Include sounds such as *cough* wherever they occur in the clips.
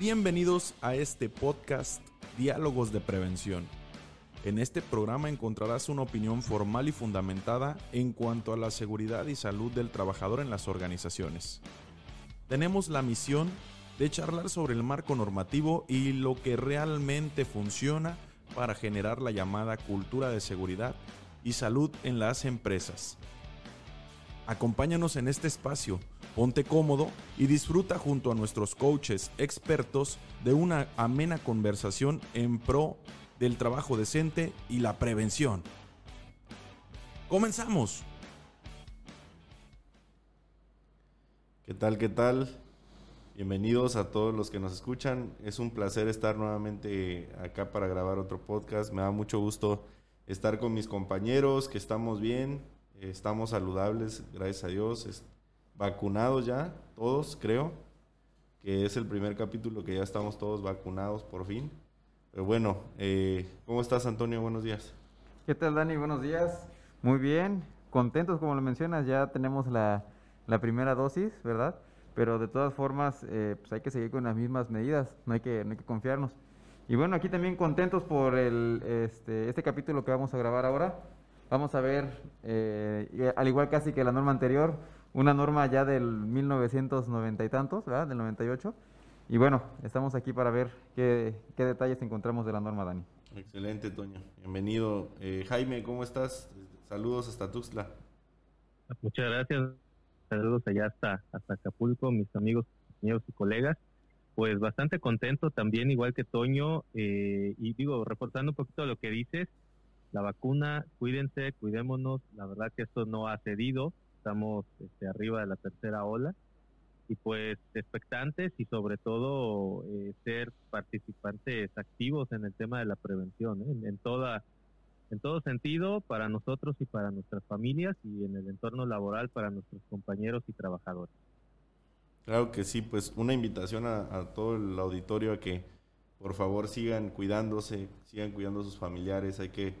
Bienvenidos a este podcast Diálogos de Prevención. En este programa encontrarás una opinión formal y fundamentada en cuanto a la seguridad y salud del trabajador en las organizaciones. Tenemos la misión de charlar sobre el marco normativo y lo que realmente funciona para generar la llamada cultura de seguridad y salud en las empresas. Acompáñanos en este espacio, ponte cómodo y disfruta junto a nuestros coaches expertos de una amena conversación en pro del trabajo decente y la prevención. ¡Comenzamos! ¿Qué tal? ¿Qué tal? Bienvenidos a todos los que nos escuchan. Es un placer estar nuevamente acá para grabar otro podcast. Me da mucho gusto estar con mis compañeros, que estamos bien, estamos saludables, gracias a Dios, vacunados ya, todos creo, que es el primer capítulo que ya estamos todos vacunados por fin. Pero bueno, eh, ¿cómo estás Antonio? Buenos días. ¿Qué tal Dani? Buenos días. Muy bien, contentos como lo mencionas, ya tenemos la, la primera dosis, ¿verdad? pero de todas formas eh, pues hay que seguir con las mismas medidas, no hay que, no hay que confiarnos. Y bueno, aquí también contentos por el, este, este capítulo que vamos a grabar ahora. Vamos a ver, eh, al igual casi que la norma anterior, una norma ya del 1990 y tantos, ¿verdad? Del 98. Y bueno, estamos aquí para ver qué, qué detalles encontramos de la norma, Dani. Excelente, Toño. Bienvenido. Eh, Jaime, ¿cómo estás? Saludos hasta Tuxtla. Muchas gracias saludos allá hasta, hasta Acapulco, mis amigos, compañeros y colegas. Pues bastante contento también, igual que Toño, eh, y digo, reforzando un poquito lo que dices, la vacuna, cuídense, cuidémonos, la verdad que esto no ha cedido, estamos este, arriba de la tercera ola, y pues expectantes y sobre todo eh, ser participantes activos en el tema de la prevención, ¿eh? en toda en todo sentido para nosotros y para nuestras familias y en el entorno laboral para nuestros compañeros y trabajadores. Claro que sí, pues una invitación a, todo el auditorio a que por favor sigan cuidándose, sigan cuidando a sus familiares, hay que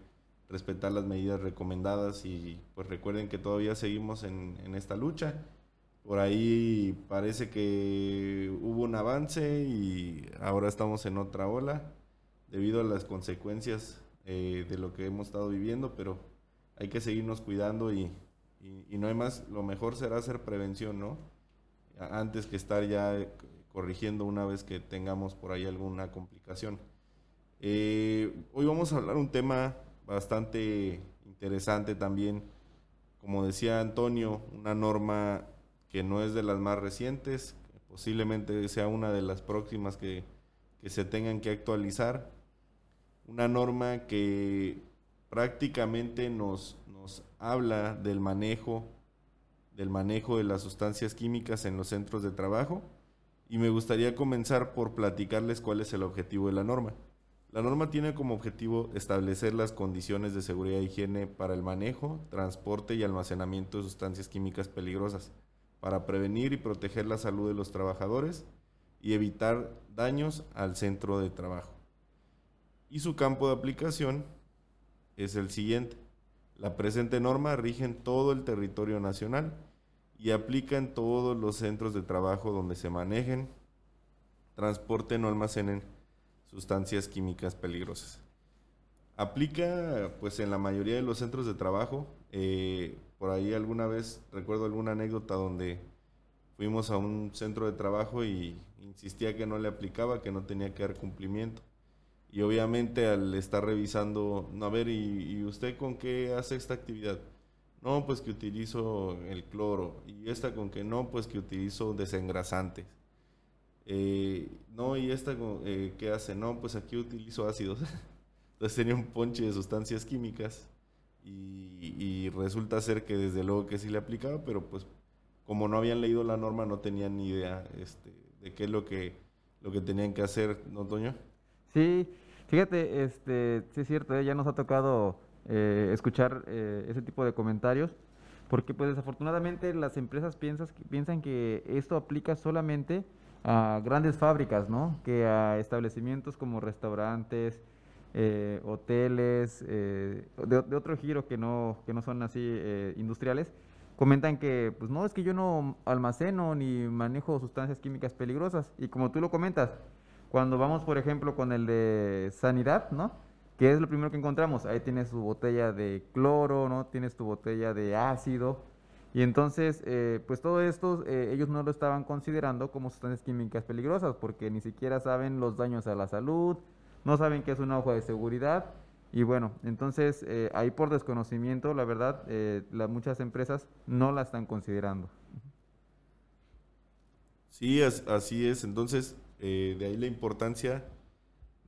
respetar las medidas recomendadas y pues recuerden que todavía seguimos en, en esta lucha. Por ahí parece que hubo un avance y ahora estamos en otra ola debido a las consecuencias eh, de lo que hemos estado viviendo, pero hay que seguirnos cuidando y, no hay más, lo mejor será hacer prevención, ¿no? Antes que estar ya corrigiendo una vez que tengamos por ahí alguna complicación. Eh, hoy vamos a hablar un tema bastante interesante también. Como decía Antonio, una norma que no es de las más recientes, posiblemente sea una de las próximas que, que se tengan que actualizar una norma que prácticamente nos, nos habla del manejo, del manejo de las sustancias químicas en los centros de trabajo y me gustaría comenzar por platicarles cuál es el objetivo de la norma. La norma tiene como objetivo establecer las condiciones de seguridad e higiene para el manejo, transporte y almacenamiento de sustancias químicas peligrosas, para prevenir y proteger la salud de los trabajadores y evitar daños al centro de trabajo y su campo de aplicación es el siguiente. La presente norma rige en todo el territorio nacional y aplica en todos los centros de trabajo donde se manejen, transporten o almacenen sustancias químicas peligrosas. Aplica pues en la mayoría de los centros de trabajo. Eh, por ahí alguna vez recuerdo alguna anécdota donde fuimos a un centro de trabajo y insistía que no le aplicaba, que no tenía que dar cumplimiento. Y obviamente al estar revisando, a ver, ¿y, usted con qué hace esta actividad? No, pues que utilizo el cloro. ¿Y esta con qué? No, pues que utilizo desengrasantes. Eh, no, ¿y esta eh, qué hace? No, pues aquí utilizo ácidos. *laughs* Entonces tenía un ponche de sustancias químicas y, resulta ser que desde luego que sí le aplicaba, pero pues como no habían leído la norma no tenían ni idea este, de qué es lo que, lo que tenían que hacer, ¿no, Toño? Sí, Fíjate, este, sí es cierto, ¿eh? ya nos ha tocado eh, escuchar eh, ese tipo de comentarios, porque pues desafortunadamente las empresas piensan, piensan que esto aplica solamente a grandes fábricas, ¿no? Que a establecimientos como restaurantes, hoteles, de, de, otro giro que no, que no son así industriales, comentan que, pues no, es que yo no almaceno ni manejo sustancias químicas peligrosas. Y como tú lo comentas, Cuando vamos, por ejemplo, con el de sanidad, ¿no? ¿Qué es lo primero que encontramos? Ahí tienes tu botella de cloro, ¿no? Tienes tu botella de ácido. Y entonces, eh, pues todo esto eh, ellos no lo estaban considerando como sustancias químicas peligrosas porque ni siquiera saben los daños a la salud, no saben qué es una hoja de seguridad. Y bueno, entonces eh, ahí por desconocimiento, la verdad, muchas empresas no la están considerando. Sí, así es. Entonces, de ahí la importancia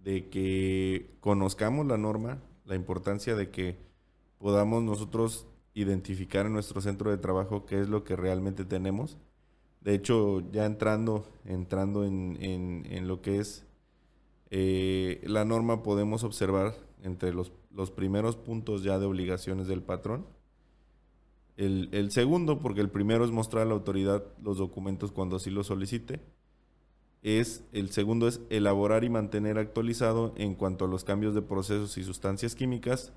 de que conozcamos la norma, la importancia de que podamos nosotros identificar en nuestro centro de trabajo qué es lo que realmente tenemos. De hecho, ya entrando, entrando en, lo que es eh, la norma, podemos observar entre los, primeros puntos ya de obligaciones del patrón. El, el, segundo, porque el primero es mostrar a la autoridad los documentos cuando así lo solicite es el segundo es elaborar y mantener actualizado en cuanto a los cambios de procesos y sustancias químicas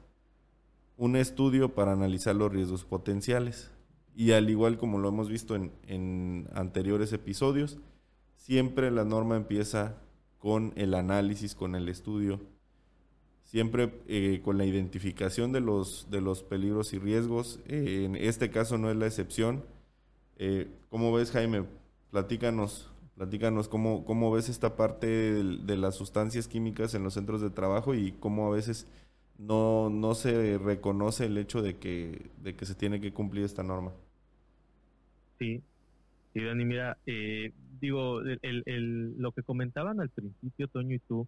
un estudio para analizar los riesgos potenciales. Y al igual como lo hemos visto en, anteriores episodios, siempre la norma empieza con el análisis, con el estudio, siempre eh, con la identificación de los, de los peligros y riesgos. Eh, en este caso no es la excepción. Eh, ¿Cómo ves, Jaime? Platícanos Platícanos cómo, cómo ves esta parte de, las sustancias químicas en los centros de trabajo y cómo a veces no, no se reconoce el hecho de que, de que se tiene que cumplir esta norma. Sí, sí Dani, mira, eh, digo, el, el, lo que comentaban al principio, Toño y tú,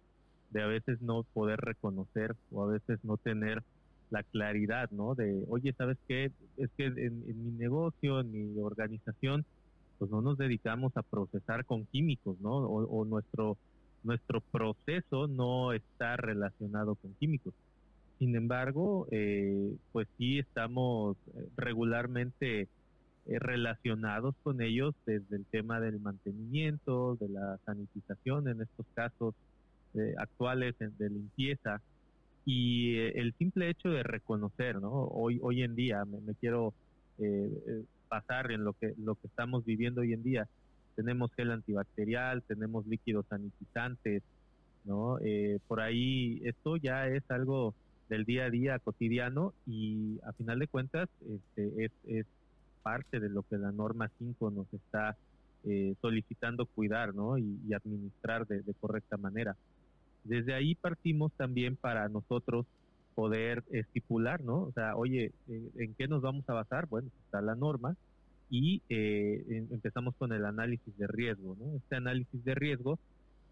de a veces no poder reconocer o a veces no tener la claridad, ¿no? De, oye, ¿sabes qué? Es que en mi negocio, en mi organización, pues no nos dedicamos a procesar con químicos, ¿no? O, nuestro, nuestro proceso no está relacionado con químicos. Sin embargo, eh, pues sí estamos eh, regularmente eh, relacionados con ellos desde el tema del mantenimiento, de la sanitización en estos casos actuales de limpieza y el simple hecho de reconocer, ¿no? Hoy, hoy en día me, quiero pasar en lo que, lo que estamos viviendo hoy en día. Tenemos gel antibacterial, tenemos líquidos sanitizantes, ¿no? Eh, por ahí esto ya es algo del día a día cotidiano y a final de cuentas este, es, es parte de lo que la norma 5 nos está eh, solicitando cuidar ¿no? y, administrar de, correcta manera. Desde ahí partimos también para nosotros poder estipular, ¿no? O sea, oye, eh, ¿en qué nos vamos a basar? Bueno, está la norma y eh, em, empezamos con el análisis de riesgo, ¿no? Este análisis de riesgo,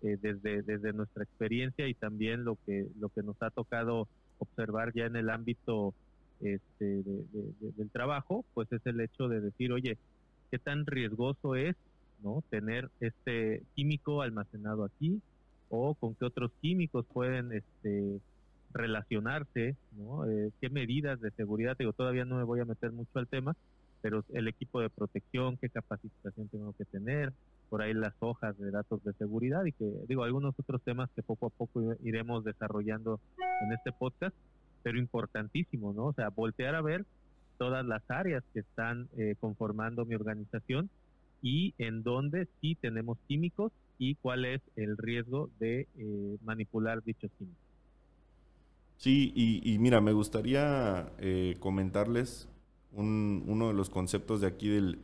eh, desde, desde nuestra experiencia y también lo que, lo que nos ha tocado observar ya en el ámbito este, del trabajo, pues es el hecho de decir, oye, ¿qué tan riesgoso es, ¿no? Tener este químico almacenado aquí o con qué otros químicos pueden, este, relacionarse, ¿no? Eh, ¿Qué medidas de seguridad? Digo, todavía no me voy a meter mucho al tema, pero el equipo de protección, qué capacitación tengo que tener, por ahí las hojas de datos de seguridad y que, digo, algunos otros temas que poco a poco iremos desarrollando en este podcast, pero importantísimo, ¿no? O sea, voltear a ver todas las áreas que están eh, conformando mi organización y en dónde sí tenemos químicos y cuál es el riesgo de eh, manipular dichos químicos. Sí, y, mira, me gustaría eh, comentarles un, uno de los conceptos de aquí del,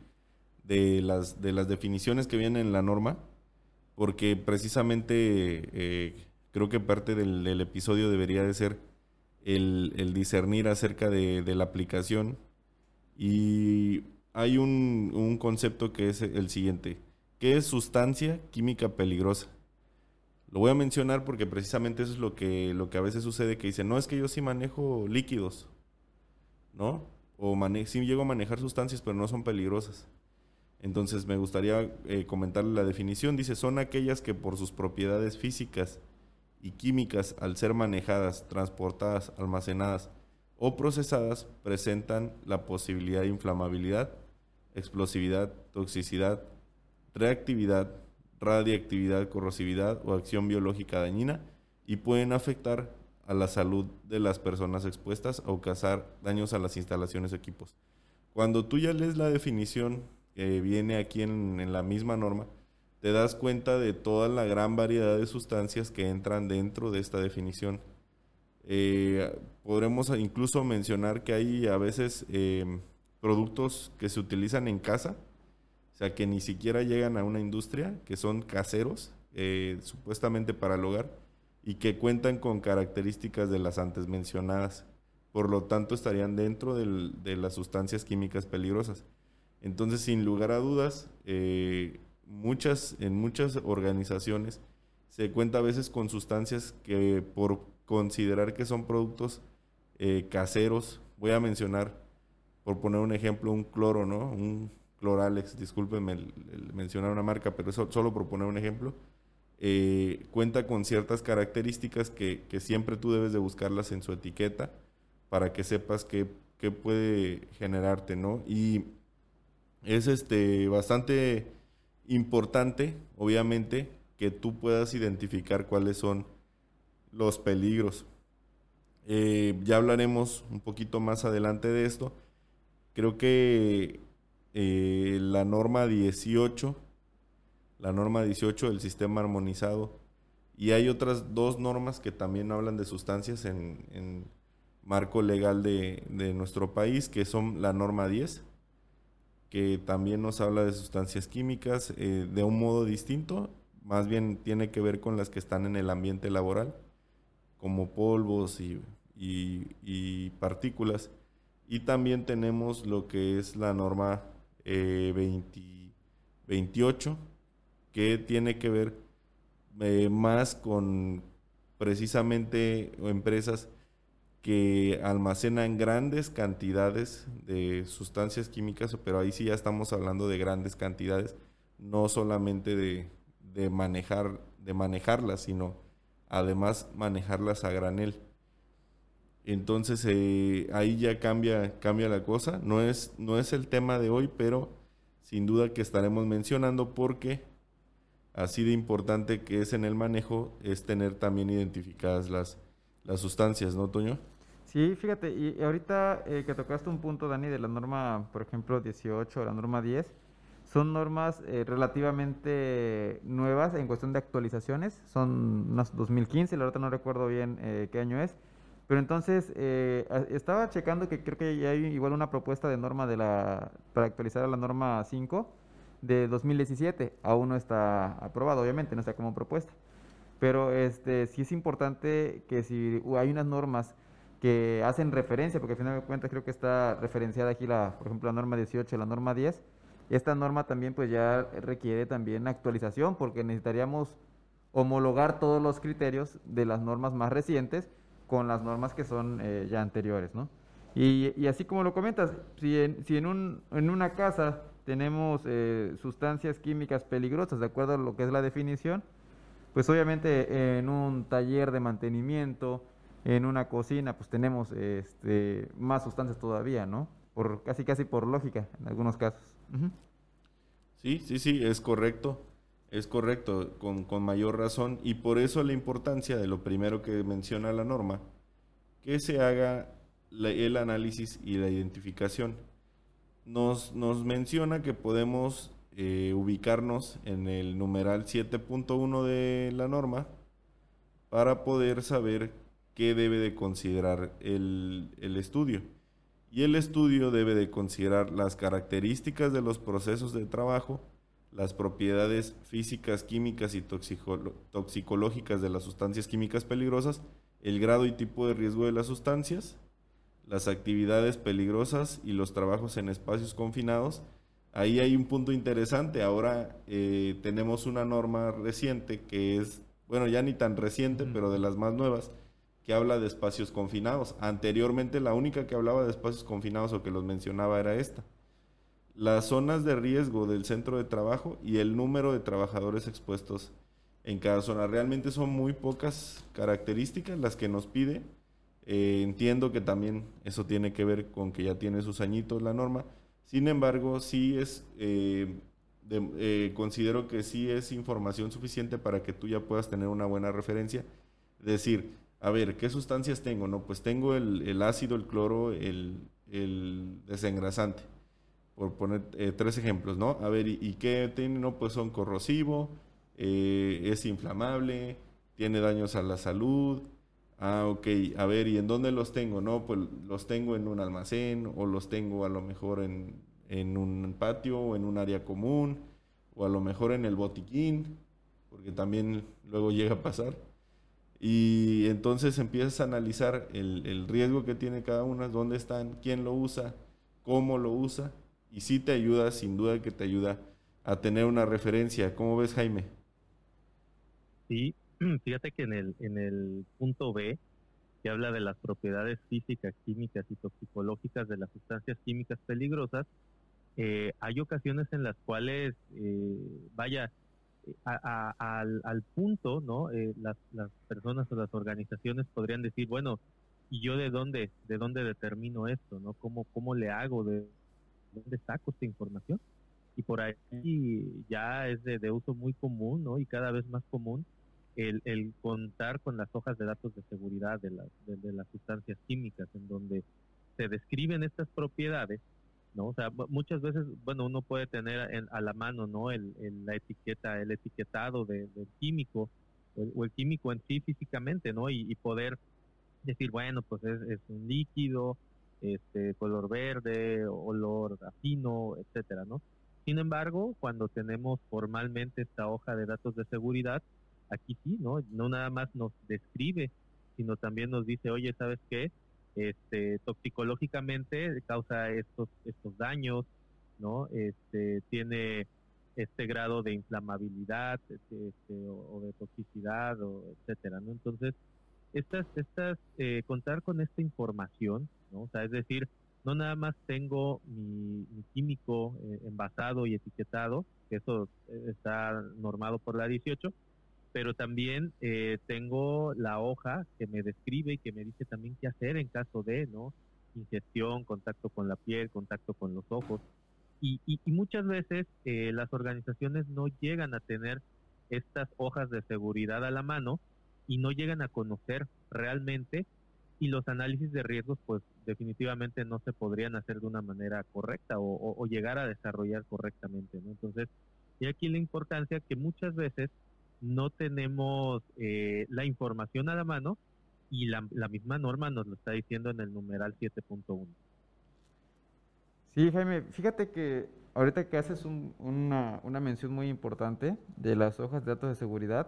de, las, de las definiciones que vienen en la norma, porque precisamente eh, creo que parte del, episodio debería de ser el, discernir acerca de, la aplicación. Y hay un, un concepto que es el siguiente. ¿Qué es sustancia química peligrosa? Lo voy a mencionar porque precisamente eso es lo que, lo que a veces sucede, que dicen, no, es que yo sí manejo líquidos, ¿no? O mane sí llego a manejar sustancias, pero no son peligrosas. Entonces me gustaría eh, comentarle la definición. Dice, son aquellas que por sus propiedades físicas y químicas, al ser manejadas, transportadas, almacenadas o procesadas, presentan la posibilidad de inflamabilidad, explosividad, toxicidad, reactividad, radiactividad, corrosividad o acción biológica dañina y pueden afectar a la salud de las personas expuestas o causar daños a las instalaciones o equipos. Cuando tú ya lees la definición que viene aquí en, la misma norma, te das cuenta de toda la gran variedad de sustancias que entran dentro de esta definición. Eh, podremos incluso mencionar que hay a veces em, productos que se utilizan en casa, o sea, que ni siquiera llegan a una industria, que son caseros, eh, supuestamente para el hogar, y que cuentan con características de las antes mencionadas. Por lo tanto, estarían dentro de las sustancias químicas peligrosas. Entonces, sin lugar a dudas, eh, muchas, en muchas organizaciones se cuenta a veces con sustancias que por considerar que son productos eh, caseros, voy a mencionar, por poner un ejemplo, un cloro, ¿no? Un cloralex, discúlpenme mencionar una marca, pero eso, solo por poner un ejemplo, eh, cuenta con ciertas características que, siempre tú debes de buscarlas en su etiqueta para que sepas qué puede generarte, ¿no? Y es este bastante importante, obviamente, que tú puedas identificar cuáles son los peligros. Eh, ya hablaremos un poquito más adelante de esto. Creo que eh, la norma 18, la norma 18 del sistema armonizado, y hay otras dos normas que también hablan de sustancias en, marco legal de, de, nuestro país, que son la norma 10 que también nos habla de sustancias químicas eh, de un modo distinto, más bien tiene que ver con las que están en el ambiente laboral, como polvos y, partículas. Y también tenemos lo que es la norma 28, eh, que tiene que ver eh, más con precisamente empresas que almacenan grandes cantidades de sustancias químicas, pero ahí sí ya estamos hablando de grandes cantidades, no solamente de, manejar, de manejarlas, sino además manejarlas a granel. Entonces eh, ahí ya cambia, cambia la cosa. No es, no es el tema de hoy, pero sin duda que estaremos mencionando porque así de importante que es en el manejo es tener también identificadas las, las sustancias, ¿no, Toño? Sí, fíjate, y ahorita eh, que tocaste un punto, Dani, de la norma, por ejemplo, 18 o la norma 10, son normas eh, relativamente nuevas en cuestión de actualizaciones, son unas 2015, la verdad no recuerdo bien eh, qué año es, pero entonces estaba checando que creo que ya hay igual una propuesta de norma de la, para actualizar a la norma 5 de 2017, aún no está aprobado, obviamente, no está como propuesta, pero este sí es importante que si hay unas normas que hacen referencia, porque al final de cuentas creo que está referenciada aquí la, por ejemplo, la norma 18, la norma 10. Esta norma también pues ya requiere también actualización porque necesitaríamos homologar todos los criterios de las normas más recientes con las normas que son eh, ya anteriores, ¿no? Y, y, así como lo comentas, si en, si en, un, en una casa tenemos eh, sustancias químicas peligrosas, de acuerdo a lo que es la definición, pues obviamente en un taller de mantenimiento, en una cocina, pues tenemos este, más sustancias todavía, ¿no? Por, casi casi por lógica, en algunos casos. Sí, sí, sí, es correcto. Es correcto, con, con, mayor razón. Y por eso la importancia de lo primero que menciona la norma, que se haga el análisis y la identificación. Nos, nos menciona que podemos eh, ubicarnos en el numeral 7.1 de la norma para poder saber qué debe de considerar el, estudio. Y el estudio debe de considerar las características de los procesos de trabajo, las propiedades físicas, químicas y toxicológicas de las sustancias químicas peligrosas, el grado y tipo de riesgo de las sustancias, las actividades peligrosas y los trabajos en espacios confinados. Ahí hay un punto interesante. Ahora eh, tenemos una norma reciente que es, bueno, ya ni tan reciente, pero de las más nuevas, que habla de espacios confinados. Anteriormente la única que hablaba de espacios confinados o que los mencionaba era esta. Las zonas de riesgo del centro de trabajo y el número de trabajadores expuestos en cada zona. Realmente son muy pocas características las que nos pide. Eh, entiendo que también eso tiene que ver con que ya tiene sus añitos la norma. Sin embargo, sí es, eh, eh, considero que sí es información suficiente para que tú ya puedas tener una buena referencia. Decir, a ver, ¿qué sustancias tengo? No, pues tengo el, ácido, el cloro, el, desengrasante. por poner eh, tres ejemplos, ¿no? A ver, ¿y, qué tiene? No, pues son corrosivo, eh, es inflamable, tiene daños a la salud. Ah, ok, a ver, ¿y en dónde los tengo? No, pues los tengo en un almacén o los tengo a lo mejor en, en un patio o en un área común o a lo mejor en el botiquín, porque también luego llega a pasar. Y entonces empiezas a analizar el, el riesgo que tiene cada una, dónde están, quién lo usa, cómo lo usa, y sí te ayuda, sin duda que te ayuda a tener una referencia. ¿Cómo ves, Jaime? Sí, *clears throat* fíjate que en el, en el punto B, que habla de las propiedades físicas, químicas y toxicológicas de las sustancias químicas peligrosas, eh, hay ocasiones en las cuales, eh, vaya, al, al, punto, ¿no? Eh, las, las personas o las organizaciones podrían decir, bueno, ¿y yo de dónde, de dónde determino esto, ¿no? ¿Cómo, cómo le hago? ¿De dónde saco esta información? Y por ahí ya es de, de uso muy común, ¿no? Y cada vez más común el, el, contar con las hojas de datos de seguridad de, de, las sustancias químicas, en donde se describen estas propiedades, ¿no? O sea, muchas veces, bueno, uno puede tener a la mano, ¿no? El, la etiqueta, el etiquetado del químico, o, el químico en sí físicamente, ¿no? Y, poder decir, bueno, pues es, es, un líquido, este, color verde, olor afino, etcétera, ¿no? Sin embargo, cuando tenemos formalmente esta hoja de datos de seguridad, aquí sí, ¿no? No nada más nos describe, sino también nos dice, oye, ¿sabes qué? Este, toxicológicamente causa estos, estos daños, ¿no? Este, tiene este grado de inflamabilidad este, este o, de toxicidad, o etcétera, ¿no? Entonces, estas, estas, eh, contar con esta información, ¿no? O sea, es decir, no nada más tengo mi, químico eh, envasado y etiquetado, que eso eh, está normado por la 18, pero también eh, tengo la hoja que me describe y que me dice también qué hacer en caso de, ¿no? Ingestión, contacto con la piel, contacto con los ojos. Y, muchas veces eh, las organizaciones no llegan a tener estas hojas de seguridad a la mano y no llegan a conocer realmente y los análisis de riesgos pues definitivamente no se podrían hacer de una manera correcta o, llegar a desarrollar correctamente. Entonces, y aquí la importancia que muchas veces no tenemos eh, la información a la mano y la, misma norma nos lo está diciendo en el numeral 7.1. Sí, Jaime, fíjate que ahorita que haces una, mención muy importante de las hojas de datos de seguridad,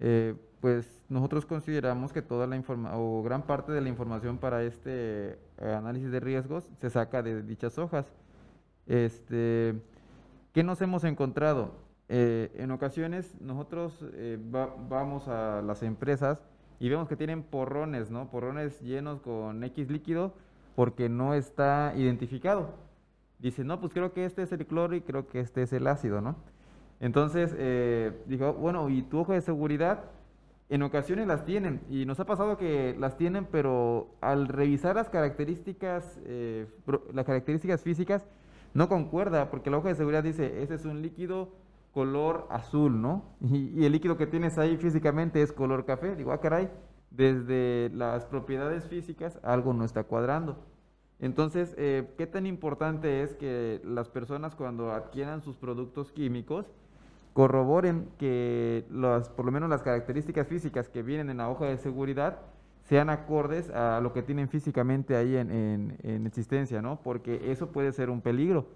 eh, pues nosotros consideramos que toda la información o gran parte de la información para este eh, análisis de riesgos se saca de dichas hojas. Este, ¿Qué nos hemos encontrado? Eh, en ocasiones nosotros eh, vamos a las empresas y vemos que tienen porrones, ¿no? Porrones llenos con X líquido porque no está identificado. Dice, no, pues creo que este es el cloro y creo que este es el ácido, ¿no? Entonces, eh, dijo, bueno, ¿y tu hoja de seguridad? En ocasiones las tienen y nos ha pasado que las tienen, pero al revisar las características, las características físicas, no concuerda porque la hoja de seguridad dice, este es un líquido color azul, ¿no? Y, el líquido que tienes ahí físicamente es color café. Digo, ah, caray, desde las propiedades físicas algo no está cuadrando. Entonces, eh, ¿qué tan importante es que las personas cuando adquieran sus productos químicos corroboren que las, por lo menos las características físicas que vienen en la hoja de seguridad sean acordes a lo que tienen físicamente ahí en, en existencia, ¿no? Porque eso puede ser un peligro.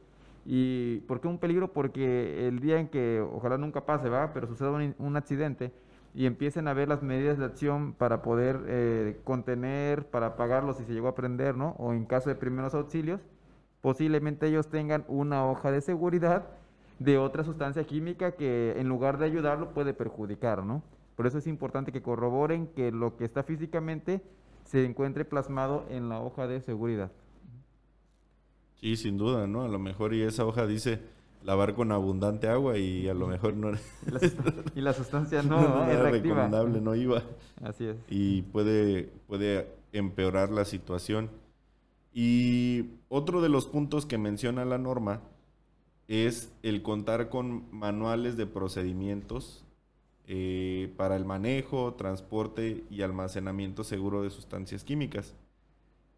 ¿Y por qué un peligro? Porque el día en que, ojalá nunca pase, va, pero suceda un, accidente y empiecen a ver las medidas de acción para poder eh, contener, para apagarlo si se llegó a prender, ¿no? O en caso de primeros auxilios, posiblemente ellos tengan una hoja de seguridad de otra sustancia química que en lugar de ayudarlo puede perjudicar, ¿no? Por eso es importante que corroboren que lo que está físicamente se encuentre plasmado en la hoja de seguridad. Sí, sin duda, ¿no? A lo mejor y esa hoja dice lavar con abundante agua y a lo mejor no y la sustancia *laughs* no, era recomendable, no iba. Así es. Y puede puede empeorar la situación. Y otro de los puntos que menciona la norma es el contar con manuales de procedimientos eh, para el manejo, transporte y almacenamiento seguro de sustancias químicas,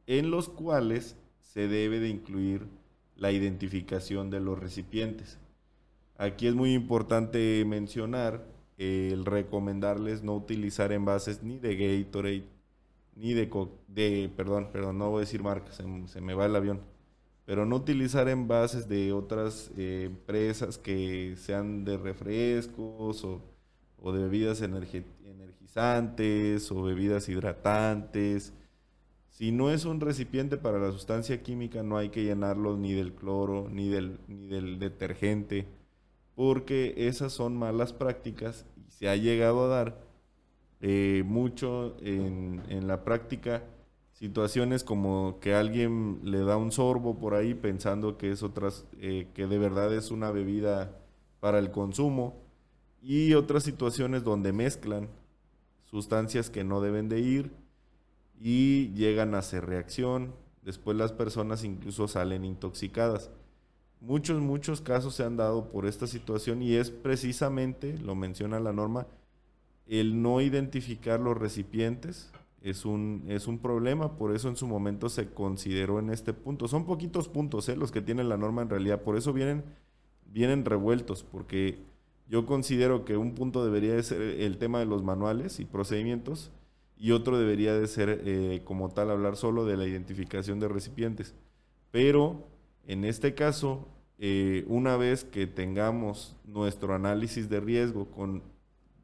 en los cuales se debe de incluir la identificación de los recipientes. Aquí es muy importante mencionar el recomendarles no utilizar envases ni de Gatorade, ni de, de perdón, perdón, no voy a decir marcas, se, me va el avión, pero no utilizar envases de otras eh, empresas que sean de refrescos o, o de bebidas energizantes o bebidas hidratantes. Si no es un recipiente para la sustancia química, no hay que llenarlo ni del cloro ni del, ni del detergente porque esas son malas prácticas y se ha llegado a dar eh, mucho en, la práctica situaciones como que alguien le da un sorbo por ahí pensando que es otras eh, que de verdad es una bebida para el consumo y otras situaciones donde mezclan sustancias que no deben de ir y llegan a hacer reacción después las personas incluso salen intoxicadas Muchos, muchos casos se han dado por esta situación y es precisamente, lo menciona la norma, el no identificar los recipientes es un, es un problema, por eso en su momento se consideró en este punto. Son poquitos puntos ¿eh? los que tiene la norma en realidad, por eso vienen, vienen revueltos, porque yo considero que un punto debería de ser el tema de los manuales y procedimientos y otro debería de ser eh, como tal hablar solo de la identificación de recipientes. Pero en este caso, eh, una vez que tengamos nuestro análisis de riesgo con,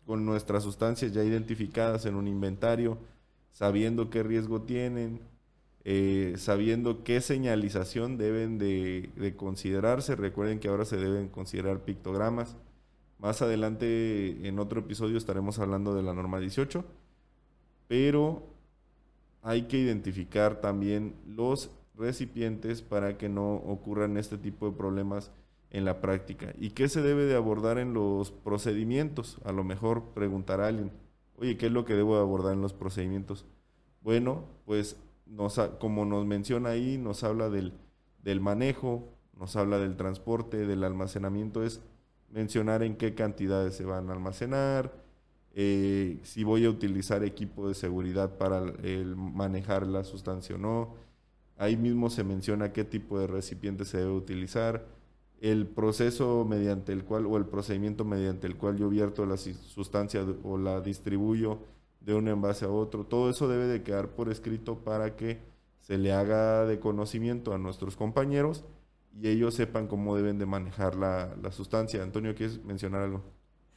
nuestras sustancias ya identificadas en un inventario, sabiendo qué riesgo tienen, eh, sabiendo qué señalización deben de, considerarse. Recuerden que ahora se deben considerar pictogramas. Más adelante en otro episodio estaremos hablando de la norma 18, pero hay que identificar también los recipientes para que no ocurran este tipo de problemas en la práctica. ¿Y qué se debe de abordar en los procedimientos? A lo mejor preguntará alguien, oye, ¿qué es lo que debo de abordar en los procedimientos? Bueno, pues nos, como nos menciona ahí, nos habla del, del manejo, nos habla del transporte, del almacenamiento, es mencionar en qué cantidades se van a almacenar, eh, si voy a utilizar equipo de seguridad para el manejar la sustancia o no, Ahí mismo se menciona qué tipo de recipiente se debe utilizar, el proceso mediante el cual o el procedimiento mediante el cual yo vierto la sustancia o la distribuyo de un envase a otro. Todo eso debe de quedar por escrito para que se le haga de conocimiento a nuestros compañeros y ellos sepan cómo deben de manejar la, sustancia. Antonio, ¿quieres mencionar algo?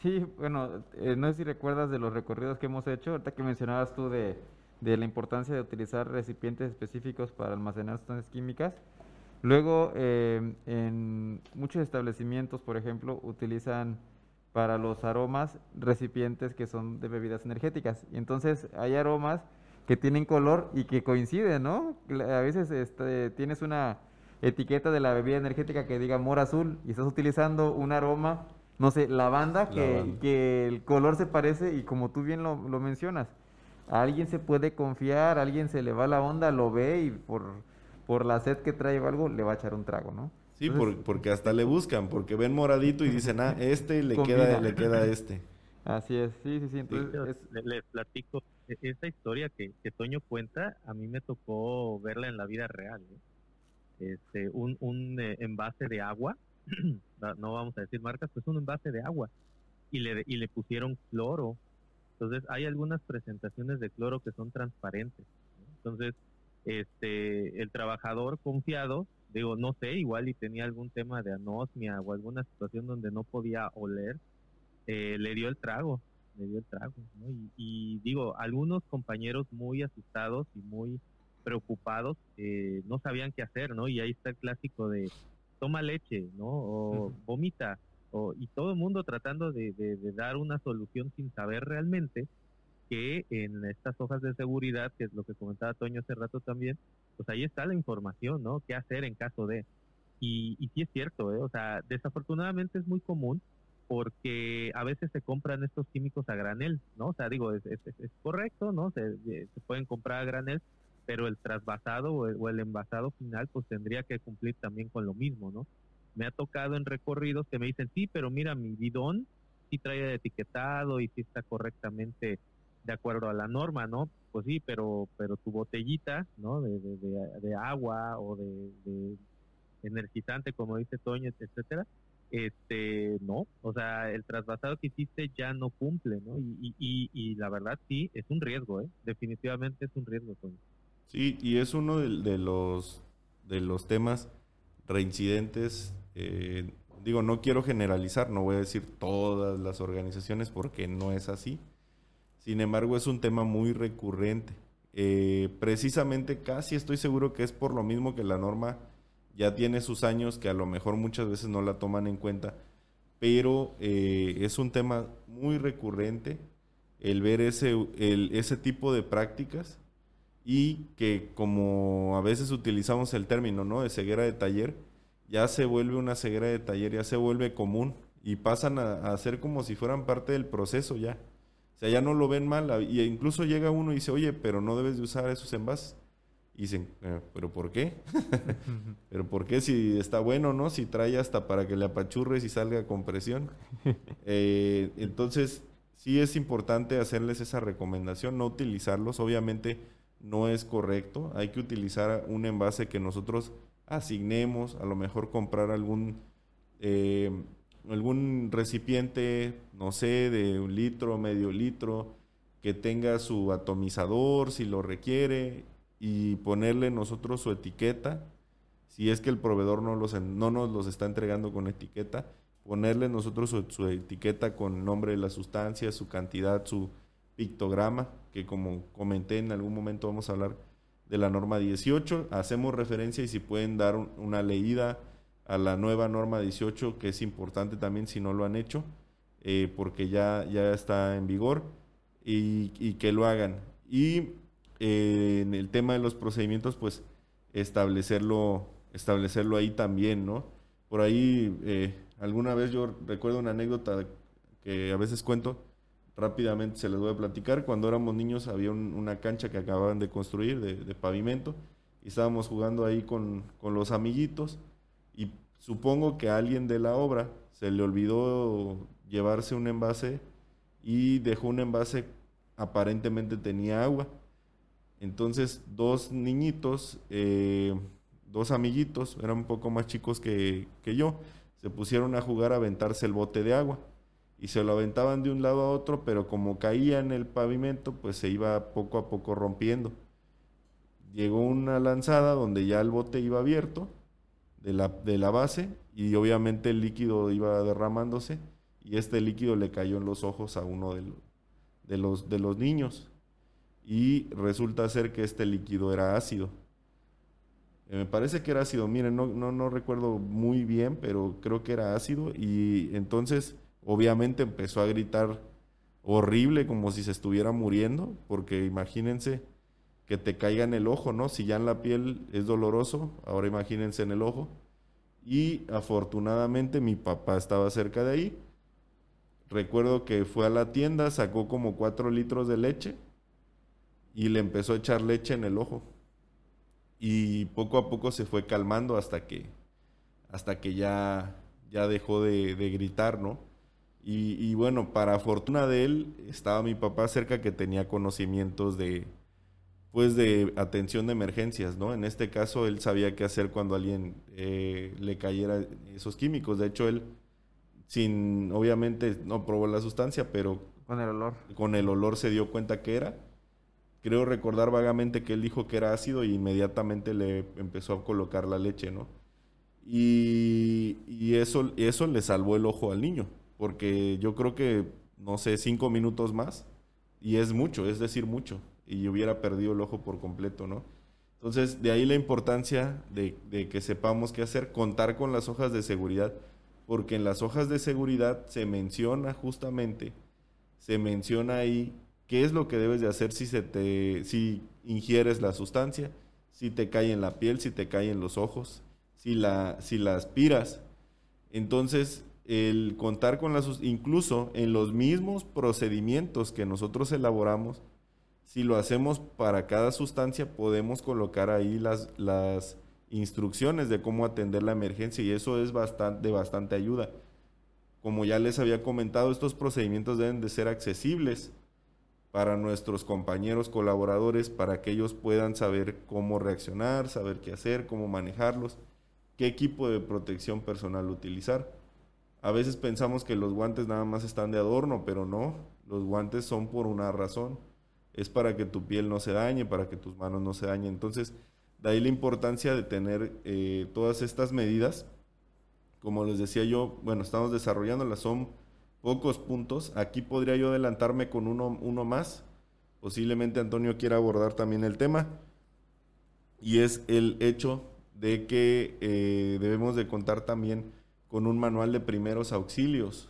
Sí, bueno, eh, no sé si recuerdas de los recorridos que hemos hecho, ahorita que mencionabas tú de la importancia de utilizar recipientes específicos para almacenar sustancias químicas. Luego, eh, en muchos establecimientos, por ejemplo, utilizan para los aromas recipientes que son de bebidas energéticas. Y entonces hay aromas que tienen color y que coinciden, ¿no? A veces este, tienes una etiqueta de la bebida energética que diga mora azul y estás utilizando un aroma, no sé, lavanda, que, que el color se parece y como tú bien lo, lo mencionas, alguien se puede confiar, alguien se le va la onda, lo ve y por, por la sed que trae o algo le va a echar un trago, ¿no? Sí, porque hasta le buscan, porque ven moradito y dicen, ah, *laughs* este le queda, le queda este. Así es, sí, sí, sí. Entonces, les, platico, e, esta historia que, que, Toño cuenta, a mí me tocó verla en la vida real. ¿eh? Este, un, un eh, envase de agua, *clears throat* no vamos a decir marcas, pues un envase de agua, y le, y le pusieron cloro entonces, hay algunas presentaciones de cloro que son transparentes. Entonces, este, el trabajador confiado, digo, no sé, igual y tenía algún tema de anosmia o alguna situación donde no podía oler, eh, le dio el trago, le dio el trago. Y, digo, algunos compañeros muy asustados y muy preocupados eh, no sabían qué hacer, ¿no? Y ahí está el clásico de toma leche, ¿no? O vomita y todo el mundo tratando de, dar una solución sin saber realmente que en estas hojas de seguridad, que es lo que comentaba Toño hace rato también, pues ahí está la información, ¿no? ¿Qué hacer en caso de? Y, y sí es cierto, ¿eh? O sea, desafortunadamente es muy común porque a veces se compran estos químicos a granel, ¿no? O sea, digo, es, es, correcto, ¿no? Se, se, pueden comprar a granel, pero el trasvasado o o el envasado final pues tendría que cumplir también con lo mismo, ¿no? me ha tocado en recorridos que me dicen, sí, pero mira, mi bidón sí trae etiquetado y sí está correctamente de acuerdo a la norma, ¿no? Pues sí, pero pero tu botellita, ¿no? De, de, de, agua o de, energizante, como dice Toño, etcétera, este, no, o sea, el trasvasado que hiciste ya no cumple, ¿no? Y, y, y, la verdad sí, es un riesgo, ¿eh? Definitivamente es un riesgo, Toño. Sí, y es uno de, los, de los temas reincidentes. Eh, digo, no quiero generalizar, no voy a decir todas las organizaciones porque no es así. Sin embargo, es un tema muy recurrente. Eh, precisamente casi estoy seguro que es por lo mismo que la norma ya tiene sus años que a lo mejor muchas veces no la toman en cuenta, pero eh, es un tema muy recurrente el ver ese, ese tipo de prácticas y que como a veces utilizamos el término ¿no? de ceguera de taller, ya se vuelve una ceguera de taller, ya se vuelve común y pasan a, a ser como si fueran parte del proceso ya. O sea, ya no lo ven mal, y incluso llega uno y dice, oye, pero no debes de usar esos envases. Y dicen, eh, ¿pero por qué? *laughs* ¿Pero por qué si está bueno, no? Si trae hasta para que le apachurres y salga con presión. *laughs* Eh, entonces, sí es importante hacerles esa recomendación, no utilizarlos. Obviamente no es correcto. Hay que utilizar un envase que nosotros asignemos, a lo mejor comprar algún, eh, algún recipiente, no sé, de un litro, medio litro, que tenga su atomizador si lo requiere y ponerle nosotros su etiqueta, si es que el proveedor no, los, no nos los está entregando con etiqueta, ponerle nosotros su, etiqueta con nombre de la sustancia, su cantidad, su pictograma, que como comenté en algún momento vamos a hablar de la norma 18, hacemos referencia y si pueden dar una leída a la nueva norma 18, que es importante también si no lo han hecho, eh, porque ya, ya está en vigor, y, que lo hagan. Y en el tema de los procedimientos, pues establecerlo, establecerlo ahí también, ¿no? Por ahí, eh, alguna vez yo recuerdo una anécdota que a veces cuento, rápidamente se les voy a platicar. Cuando éramos niños había una cancha que acababan de construir de, pavimento y estábamos jugando ahí con, con, los amiguitos y supongo que a alguien de la obra se le olvidó llevarse un envase y dejó un envase aparentemente tenía agua entonces, dos niñitos, eh, dos amiguitos, eran un poco más chicos que, yo, se pusieron a jugar a aventarse el bote de agua. Y se lo aventaban de un lado a otro, pero como caía en el pavimento, pues se iba poco a poco rompiendo. Llegó una lanzada donde ya el bote iba abierto de la, de la base y obviamente el líquido iba derramándose y este líquido le cayó en los ojos a uno de los, de los niños y resulta ser que este líquido era ácido. Eh, me parece que era ácido, miren, no, no, no recuerdo muy bien, pero creo que era ácido y entonces obviamente empezó a gritar horrible como si se estuviera muriendo, porque imagínense que te caiga en el ojo, ¿no? Si ya en la piel es doloroso, ahora imagínense en el ojo. Y afortunadamente mi papá estaba cerca de ahí. Recuerdo que fue a la tienda, sacó como cuatro litros de leche y le empezó a echar leche en el ojo. Y poco a poco se fue calmando hasta que, hasta que ya, ya dejó de, gritar, ¿no? Y, bueno, para fortuna de él, estaba mi papá cerca que tenía conocimientos de, pues de atención de emergencias, ¿no? En este caso, él sabía qué hacer cuando alguien eh, le cayera esos químicos. De hecho, él, sin, obviamente, no probó la sustancia, pero... Con el olor. Con el olor se dio cuenta que era creo recordar vagamente que él dijo que era ácido y inmediatamente le empezó a colocar la leche, ¿no? Y, eso, eso le salvó el ojo al niño, porque yo creo que, no sé, cinco minutos más, y es mucho, es decir, mucho, y hubiera perdido el ojo por completo, ¿no? Entonces, de ahí la importancia de, de que sepamos qué hacer, contar con las hojas de seguridad, porque en las hojas de seguridad se menciona justamente, se menciona ahí qué es lo que debes de hacer si, se te, si ingieres la sustancia, si te cae en la piel, si te cae en los ojos, si la, si la aspiras. Entonces, el contar con las, incluso en los mismos procedimientos que nosotros elaboramos, si lo hacemos para cada sustancia, podemos colocar ahí las, las instrucciones de cómo atender la emergencia y eso es bastante, de bastante ayuda. Como ya les había comentado, estos procedimientos deben de ser accesibles para nuestros compañeros colaboradores, para que ellos puedan saber cómo reaccionar, saber qué hacer, cómo manejarlos. qué equipo de protección personal utilizar. A veces pensamos que los guantes nada más están de adorno, pero no, los guantes son por una razón. Es para que tu piel no se dañe, para que tus manos no se dañen. Entonces, de ahí la importancia de tener eh, todas estas medidas. Como les decía yo, bueno, estamos desarrollándolas, son pocos puntos. Aquí podría yo adelantarme con uno, uno más. Posiblemente Antonio quiera abordar también el tema. Y es el hecho de que eh, debemos de contar también con un manual de primeros auxilios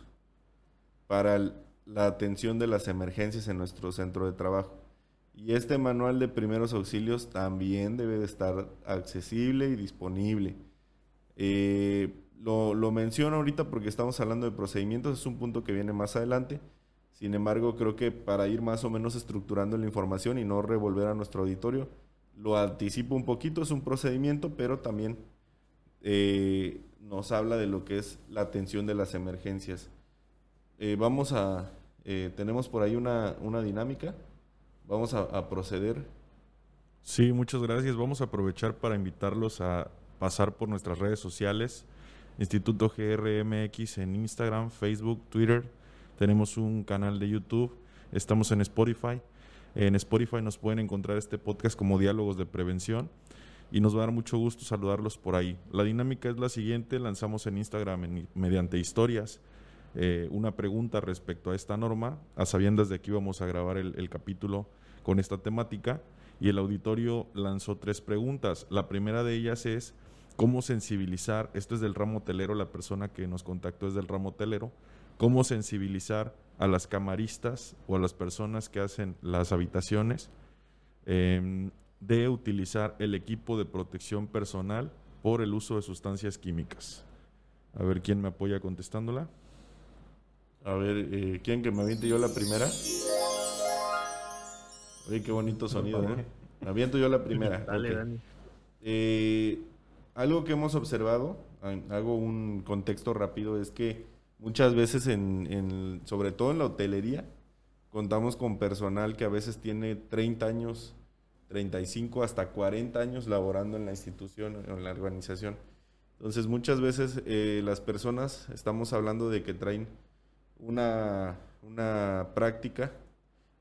para la atención de las emergencias en nuestro centro de trabajo. Y este manual de primeros auxilios también debe de estar accesible y disponible. Eh, lo, lo, menciono ahorita porque estamos hablando de procedimientos, es un punto que viene más adelante. Sin embargo, creo que para ir más o menos estructurando la información y no revolver a nuestro auditorio, lo anticipo un poquito, es un procedimiento, pero también eh, nos habla de lo que es la atención de las emergencias. Eh, vamos a, eh, tenemos por ahí una, una dinámica, vamos a, a, proceder. Sí, muchas gracias. Vamos a aprovechar para invitarlos a pasar por nuestras redes sociales, Instituto GRMX en Instagram, Facebook, Twitter. Tenemos un canal de YouTube, estamos en Spotify. En Spotify nos pueden encontrar este podcast como Diálogos de Prevención y nos va a dar mucho gusto saludarlos por ahí. La dinámica es la siguiente, lanzamos en Instagram mediante historias eh, una pregunta respecto a esta norma, a sabiendas de que íbamos a grabar el, capítulo con esta temática y el auditorio lanzó tres preguntas. La primera de ellas es cómo sensibilizar, esto es del ramo hotelero, la persona que nos contactó es del ramo hotelero, cómo sensibilizar a las camaristas o a las personas que hacen las habitaciones eh, de utilizar el equipo de protección personal por el uso de sustancias químicas. A ver quién me apoya contestándola. A ver, eh, ¿quién que me aviente yo la primera? Oye, qué bonito sonido, ¿eh? Me aviento yo la primera. *laughs* Dale, okay. Dani. Eh, algo que hemos observado, hago un contexto rápido, es que muchas veces, en, en, sobre todo en la hotelería, contamos con personal que a veces tiene 30 años 35 hasta 40 años laborando en la institución, en la organización. Entonces muchas veces eh, las personas estamos hablando de que traen una, una práctica,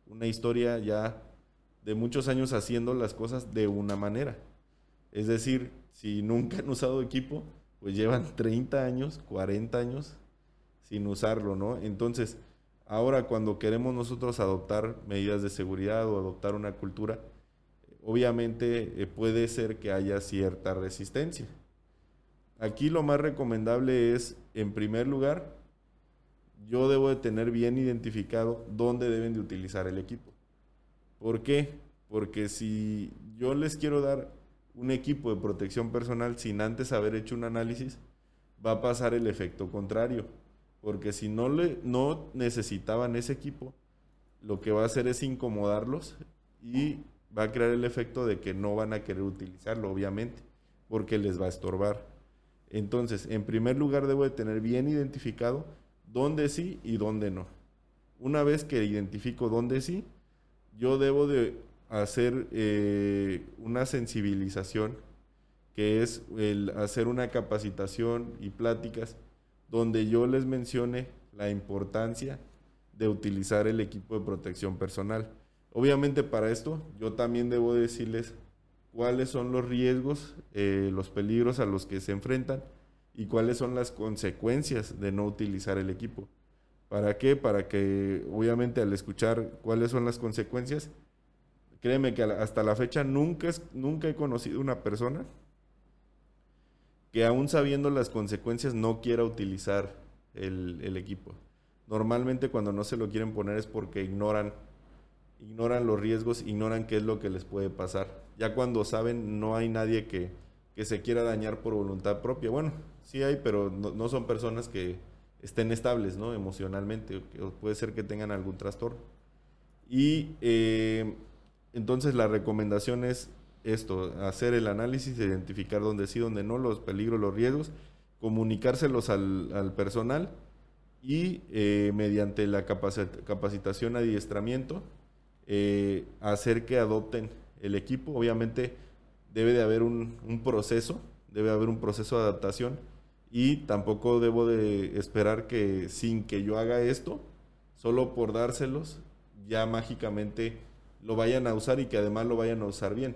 una historia ya de muchos años haciendo las cosas de una manera. Es decir, si nunca han usado equipo, pues llevan 30 años, 40 años sin usarlo, ¿no? Entonces, ahora cuando queremos nosotros adoptar medidas de seguridad o adoptar una cultura, obviamente eh, puede ser que haya cierta resistencia. Aquí lo más recomendable es, en primer lugar, yo debo de tener bien identificado dónde deben de utilizar el equipo. ¿Por qué? Porque si yo les quiero dar un equipo de protección personal sin antes haber hecho un análisis, va a pasar el efecto contrario. Porque si no, le, no necesitaban ese equipo, lo que va a hacer es incomodarlos y va a crear el efecto de que no van a querer utilizarlo, obviamente, porque les va a estorbar. Entonces, en primer lugar, debo de tener bien identificado dónde sí y dónde no. Una vez que identifico dónde sí, yo debo de hacer eh, una sensibilización, que es hacer una capacitación y pláticas donde yo les mencione la importancia de utilizar el equipo de protección personal Obviamente para esto yo también debo decirles cuáles son los riesgos, eh, los peligros a los que se enfrentan y cuáles son las consecuencias de no utilizar el equipo. ¿Para qué? Para que obviamente al escuchar cuáles son las consecuencias, créeme que hasta la fecha nunca, nunca he conocido una persona que aún sabiendo las consecuencias no quiera utilizar el, el equipo. Normalmente cuando no se lo quieren poner es porque ignoran ignoran los riesgos, ignoran qué es lo que les puede pasar. Ya cuando saben, no hay nadie que, que se quiera dañar por voluntad propia. Bueno, sí hay, pero no, son personas que estén estables, ¿no? Emocionalmente, puede ser que tengan algún trastorno. Y eh, entonces la recomendación es esto, hacer el análisis, identificar dónde sí, dónde no, los peligros, los riesgos, comunicárselos al, al personal y eh, mediante la capacitación, adiestramiento, eh, hacer que adopten el equipo. Obviamente debe de haber un, proceso debe haber un proceso de adaptación y tampoco debo de esperar que sin que yo haga esto, solo por dárselos, ya mágicamente lo vayan a usar y que además lo vayan a usar bien.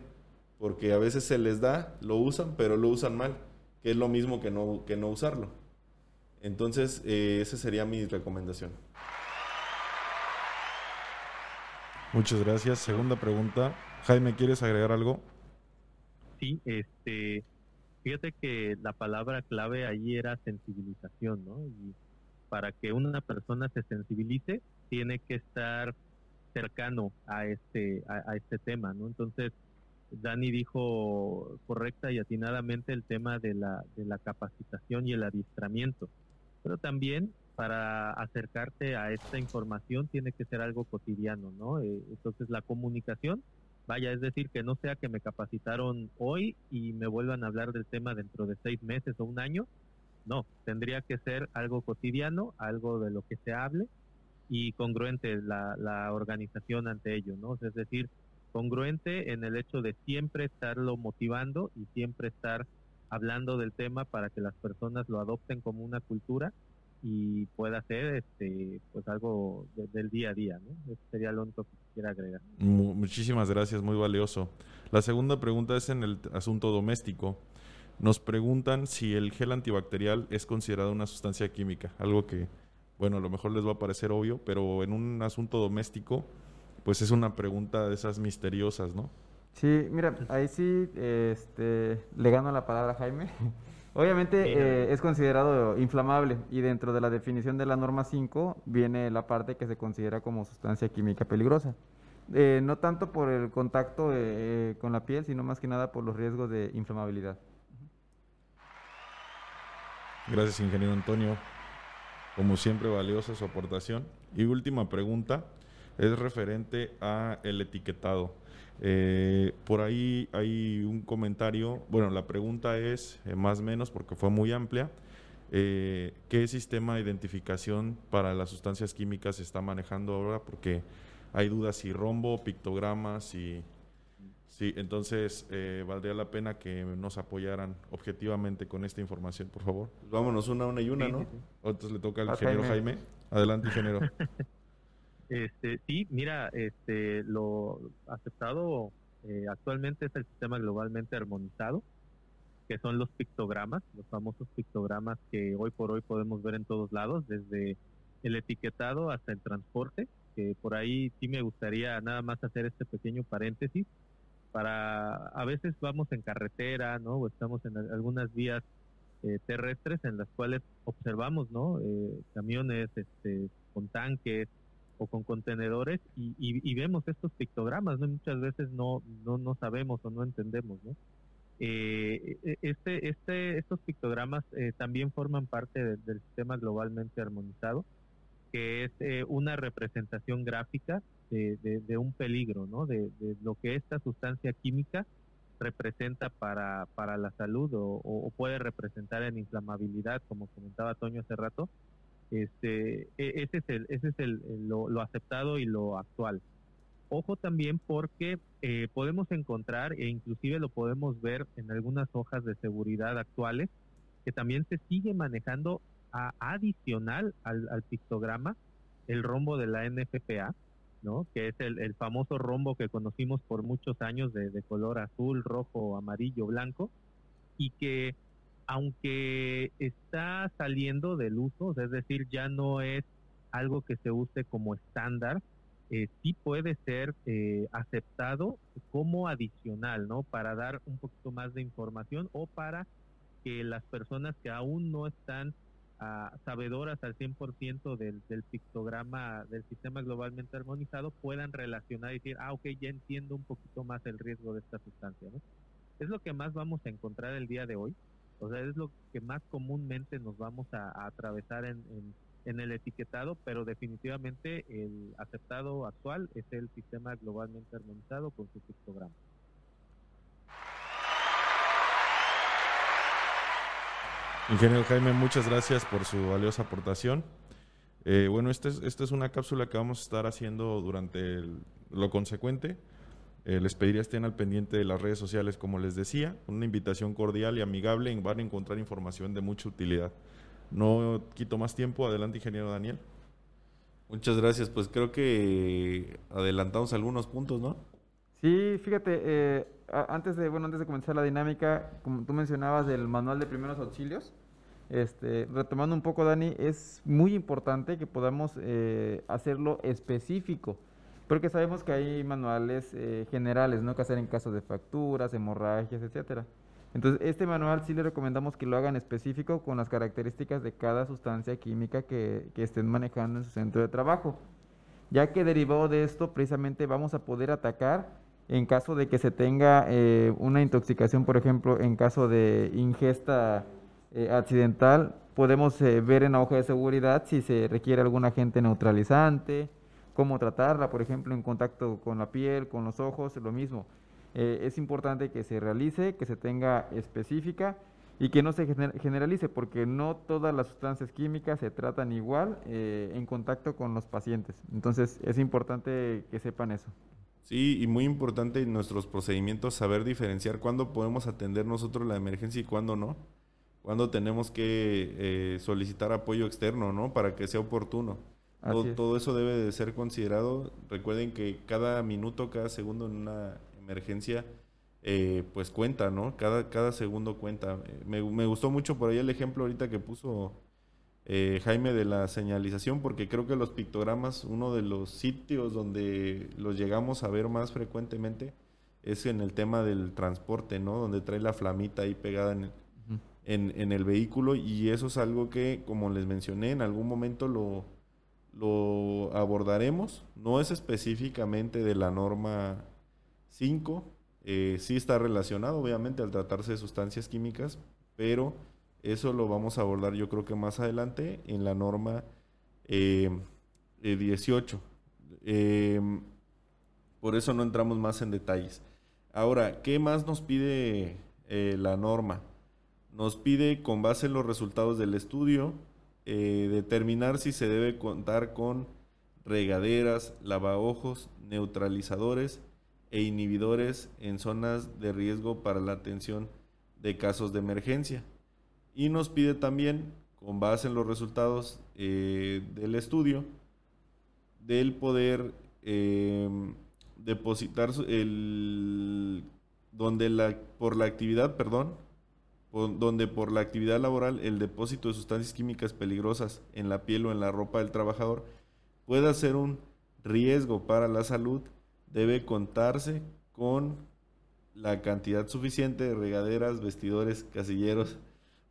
Porque a veces se les da, lo usan, pero lo usan mal, que es lo mismo que no, que no usarlo. Entonces, eh, esa sería mi recomendación. Muchas gracias. Segunda pregunta. Jaime, ¿quieres agregar algo? Sí, este, fíjate que la palabra clave ahí era sensibilización, ¿no? Y para que una persona se sensibilice, tiene que estar cercano a este, a, este tema, ¿no? Entonces, Dani dijo correcta y atinadamente el tema de la, de la capacitación y el adiestramiento, pero también para acercarte a esta información tiene que ser algo cotidiano, ¿no? Eh, entonces la comunicación, vaya, es decir, que no sea que me capacitaron hoy y me vuelvan a hablar del tema dentro de seis meses o un año, no, tendría que ser algo cotidiano, algo de lo que se hable y congruente la, la organización ante ello, ¿no? Es decir, congruente en el hecho de siempre estarlo motivando y siempre estar hablando del tema para que las personas lo adopten como una cultura y pueda ser este pues algo del día a día ¿no? sería lo único que quisiera agregar. Muchísimas gracias muy valioso. La segunda pregunta es en el asunto doméstico. Nos preguntan si el gel antibacterial es considerado una sustancia química algo que bueno a lo mejor les va a parecer obvio pero en un asunto doméstico pues es una pregunta de esas misteriosas no sí mira ahí sí este le gano la palabra a Jaime Obviamente eh, es considerado inflamable y dentro de la definición de la norma 5 viene la parte que se considera como sustancia química peligrosa. Eh, no tanto por el contacto eh, con la piel, sino más que nada por los riesgos de inflamabilidad. Gracias, ingeniero Antonio. Como siempre, valiosa su aportación. Y última pregunta es referente a el etiquetado. Eh, por ahí hay un comentario, bueno, la pregunta es eh, más o menos porque fue muy amplia. Eh, ¿Qué sistema de identificación para las sustancias químicas se está manejando ahora? Porque hay dudas si rombo, pictogramas y... Sí, entonces valdría la pena que nos apoyaran objetivamente con esta información, por favor. Pues vámonos una, una y una, ¿no? Entonces le toca al ingeniero Jaime. Adelante, ingeniero. *laughs* Este, sí, mira, este, lo aceptado eh, actualmente es el sistema globalmente armonizado, que son los pictogramas, los famosos pictogramas que hoy por hoy podemos ver en todos lados, desde el etiquetado hasta el transporte, que por ahí sí me gustaría nada más hacer este pequeño paréntesis, para, a veces vamos en carretera, ¿no? O estamos en algunas vías eh, terrestres en las cuales observamos, ¿no? Eh, camiones, este, con tanques, o con contenedores y, vemos estos pictogramas, ¿no? Muchas veces no, no, no sabemos o no entendemos, ¿no? Eh, e, este, este, estos pictogramas eh, también forman parte del sistema globalmente armonizado, que es eh, una representación gráfica de, un peligro, ¿no? De, lo que esta sustancia química representa para, para la salud o, o puede representar en inflamabilidad, como comentaba Toño hace rato, este, e, ese es, el, ese es el, lo, aceptado y lo actual. Ojo también porque eh, podemos encontrar e inclusive lo podemos ver en algunas hojas de seguridad actuales que también se sigue manejando a, adicional al, pictograma el rombo de la NFPA, ¿no? que es el, el famoso rombo que conocimos por muchos años de, de color azul, rojo, amarillo, blanco, y que aunque está saliendo del uso, es decir, ya no es algo que se use como estándar, eh, sí puede ser eh, aceptado como adicional, ¿no? Para dar un poquito más de información o para que las personas que aún no están ah, sabedoras al 100% del, del pictograma del sistema globalmente armonizado puedan relacionar y decir, ah, ok, ya entiendo un poquito más el riesgo de esta sustancia, ¿no? Es lo que más vamos a encontrar el día de hoy. O sea, es lo que más comúnmente nos vamos a, atravesar en, el etiquetado, pero definitivamente el aceptado actual es el sistema globalmente armonizado con su pictograma. Ingeniero Jaime, muchas gracias por su valiosa aportación. Eh, bueno, esta es, esta es una cápsula que vamos a estar haciendo durante lo consecuente. Eh, les pediría estén al pendiente de las redes sociales, como les decía, una invitación cordial y amigable, y van a encontrar información de mucha utilidad. No quito más tiempo, adelante ingeniero Daniel. Muchas gracias, pues creo que adelantamos algunos puntos, ¿no? Sí, fíjate, eh, antes de bueno antes de comenzar la dinámica, como tú mencionabas del manual de primeros auxilios, este, retomando un poco, Dani, es muy importante que podamos eh, hacerlo específico, porque sabemos que hay manuales eh, generales, ¿no? Que hacer en caso de fracturas, hemorragias, etcétera. Entonces, este manual sí le recomendamos que lo hagan específico con las características de cada sustancia química que, que estén manejando en su centro de trabajo, ya que derivado de esto, precisamente vamos a poder atacar en caso de que se tenga eh, una intoxicación, por ejemplo, en caso de ingesta eh, accidental, podemos eh, ver en la hoja de seguridad si se requiere algún agente neutralizante, cómo tratarla, por ejemplo, en contacto con la piel, con los ojos, lo mismo. Eh, es importante que se realice, que se tenga específica y que no se generalice, porque no todas las sustancias químicas se tratan igual en contacto con los pacientes. Entonces, es importante que sepan eso. Sí, y muy importante en nuestros procedimientos saber diferenciar cuándo podemos atender nosotros la emergencia y cuándo no cuando tenemos que eh, solicitar apoyo externo, ¿no? Para que sea oportuno. Todo, eso debe de ser considerado. Recuerden que cada minuto, cada segundo en una emergencia, eh, pues cuenta, ¿no? Cada, cada segundo cuenta. Eh, me, me, gustó mucho por ahí el ejemplo ahorita que puso Jaime de la señalización, porque creo que los pictogramas, uno de los sitios donde los llegamos a ver más frecuentemente es en el tema del transporte, ¿no? Donde trae la flamita ahí pegada en el en, el vehículo y eso es algo que, como les mencioné, en algún momento lo, lo abordaremos. No es específicamente de la norma 5, eh, sí está relacionado obviamente al tratarse de sustancias químicas, pero eso lo vamos a abordar yo creo que más adelante en la norma 18. Eh, em, por eso no entramos más en detalles. Ahora, ¿qué más nos pide eh, la norma? Nos pide, con base en los resultados del estudio, eh, determinar si se debe contar con regaderas, lavaojos, neutralizadores e inhibidores en zonas de riesgo para la atención de casos de emergencia. Y nos pide también, con base en los resultados eh, del estudio, del poder eh, depositar el donde la por la actividad, perdón, donde por la actividad laboral el depósito de sustancias químicas peligrosas en la piel o en la ropa del trabajador pueda ser un riesgo para la salud, debe contarse con la cantidad suficiente de regaderas, vestidores, casilleros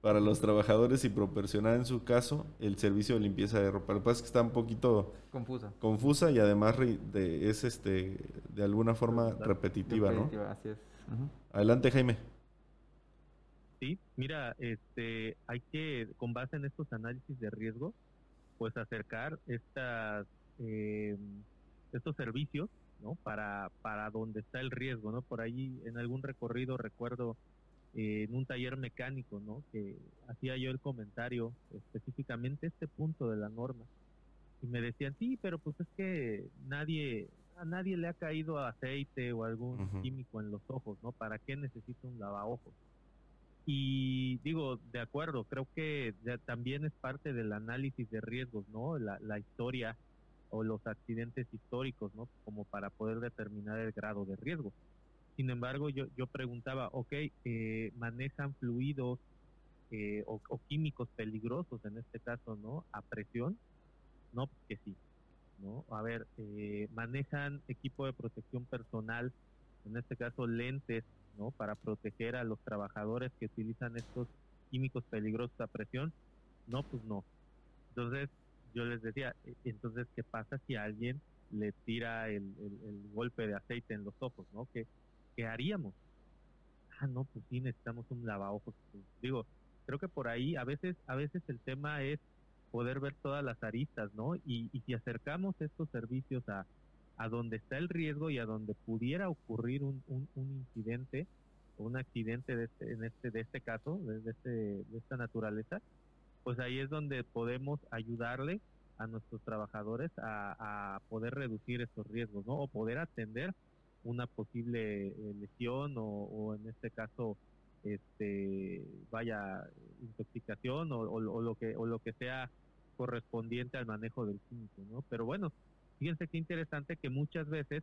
para los trabajadores y proporcionar en su caso el servicio de limpieza de ropa. Lo que pasa es que está un poquito confusa, confusa y además de, es este de alguna forma repetitiva, ¿no? Así es. Adelante, Jaime. Sí, mira, este, hay que, con base en estos análisis de riesgo, pues acercar estas, eh, estos servicios, ¿no? Para, para donde está el riesgo, ¿no? Por ahí en algún recorrido recuerdo eh, en un taller mecánico, ¿no? Que hacía yo el comentario específicamente este punto de la norma y me decían sí, pero pues es que nadie a nadie le ha caído aceite o algún químico en los ojos, ¿no? ¿Para qué necesita un lavaojos? Y digo, de acuerdo, creo que también es parte del análisis de riesgos, ¿no? La, la, historia o los accidentes históricos, ¿no? Como para poder determinar el grado de riesgo. Sin embargo, yo, yo preguntaba, ok, eh, ¿manejan fluidos eh, o, químicos peligrosos en este caso, ¿no? A presión, ¿no? Que sí, ¿no? A ver, eh, ¿manejan equipo de protección personal, en este caso lentes ¿no? Para proteger a los trabajadores que utilizan estos químicos peligrosos a presión. No, pues no. Entonces, yo les decía, e, entonces, ¿qué pasa si alguien le tira el, golpe de aceite en los ojos, ¿no? ¿Qué, ¿Qué, haríamos? Ah, no, pues sí, necesitamos un lavaojos. Digo, creo que por ahí a veces, a veces el tema es poder ver todas las aristas, ¿no? Y, y si acercamos estos servicios a, a donde está el riesgo y a donde pudiera ocurrir un, un, incidente o un accidente de este, en este, de este caso, de, este, de esta naturaleza, pues ahí es donde podemos ayudarle a nuestros trabajadores a, poder reducir estos riesgos, ¿no? O poder atender una posible eh, lesión o, en este caso este vaya intoxicación o, lo que o lo que sea correspondiente al manejo del químico no pero bueno fíjense qué interesante que muchas veces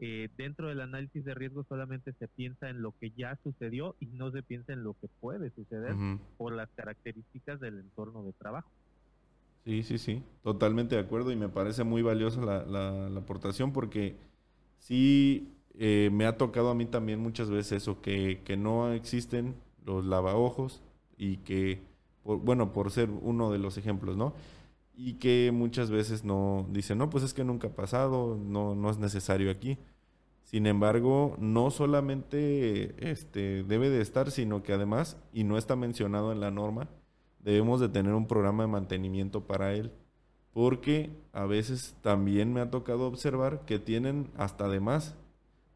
eh, dentro del análisis de riesgo solamente se piensa en lo que ya sucedió y no se piensa en lo que puede suceder por las características del entorno de trabajo. Sí, sí, sí, totalmente de acuerdo y me parece muy valiosa la, la, aportación porque sí eh, me ha tocado a mí también muchas veces eso, que, que no existen los lavaojos y que, bueno, por ser uno de los ejemplos, ¿no? Y que muchas veces no dicen, no, pues es que nunca ha pasado, no, no es necesario aquí. Sin embargo, no solamente este, debe de estar, sino que además, y no está mencionado en la norma, debemos de tener un programa de mantenimiento para él. Porque a veces también me ha tocado observar que tienen hasta de más,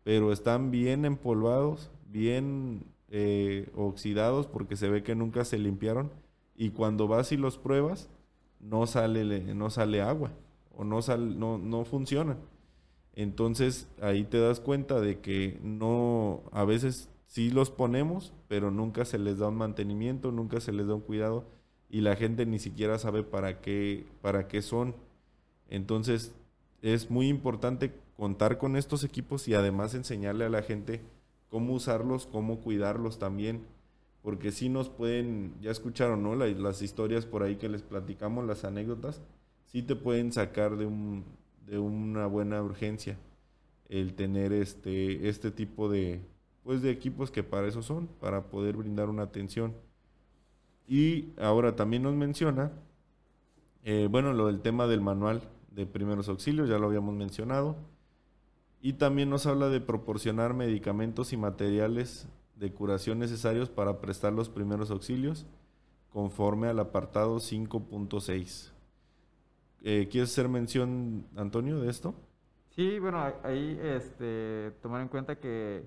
pero están bien empolvados, bien eh, oxidados porque se ve que nunca se limpiaron. Y cuando vas y los pruebas, no sale, no sale agua o no, sal, no, no funciona. Entonces ahí te das cuenta de que no, a veces sí los ponemos, pero nunca se les da un mantenimiento, nunca se les da un cuidado y la gente ni siquiera sabe para qué, para qué son. Entonces es muy importante contar con estos equipos y además enseñarle a la gente cómo usarlos, cómo cuidarlos también porque si nos pueden, ya escucharon, ¿no? las historias por ahí que les platicamos, las anécdotas, sí te pueden sacar de, un, de una buena urgencia el tener este, este tipo de, pues de equipos que para eso son, para poder brindar una atención. Y ahora también nos menciona, eh, bueno, lo del tema del manual de primeros auxilios, ya lo habíamos mencionado. Y también nos habla de proporcionar medicamentos y materiales de curación necesarios para prestar los primeros auxilios, conforme al apartado 5.6. Eh, ¿Quieres hacer mención, Antonio, de esto? Sí, bueno, ahí este, tomar en cuenta que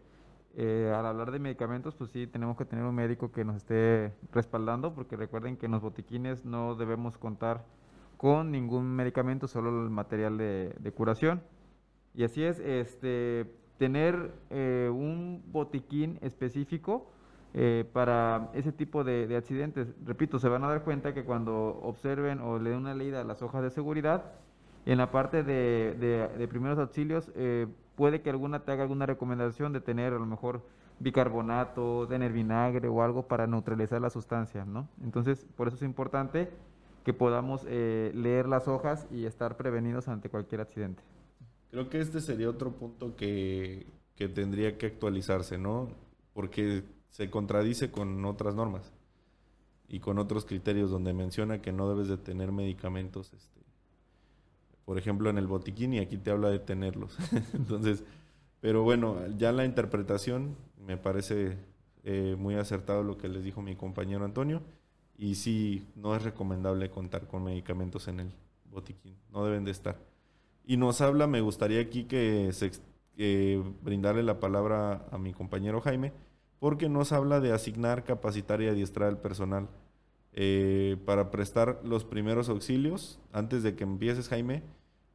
eh, al hablar de medicamentos, pues sí, tenemos que tener un médico que nos esté respaldando, porque recuerden que en los botiquines no debemos contar con ningún medicamento, solo el material de, de curación. Y así es, este, tener eh, un botiquín específico eh, para ese tipo de, accidentes. Repito, se van a dar cuenta que cuando observen o le den una leída a las hojas de seguridad, en la parte de, primeros auxilios, eh, puede que alguna te haga alguna recomendación de tener a lo mejor bicarbonato, tener vinagre o algo para neutralizar la sustancia, ¿no? Entonces, por eso es importante que podamos leer las hojas y estar prevenidos ante cualquier accidente. Creo que este sería otro punto que, tendría que actualizarse, ¿no? Porque se contradice con otras normas y con otros criterios donde menciona que no debes de tener medicamentos, este, por ejemplo, en el botiquín y aquí te habla de tenerlos. *laughs* Entonces, pero bueno, ya la interpretación me parece eh, muy acertado lo que les dijo mi compañero Antonio y sí, no es recomendable contar con medicamentos en el botiquín, no deben de estar. Y nos habla, me gustaría aquí que, se, brindarle la palabra a mi compañero Jaime, porque nos habla de asignar, capacitar y adiestrar al personal eh, para prestar los primeros auxilios. Antes de que empieces, Jaime,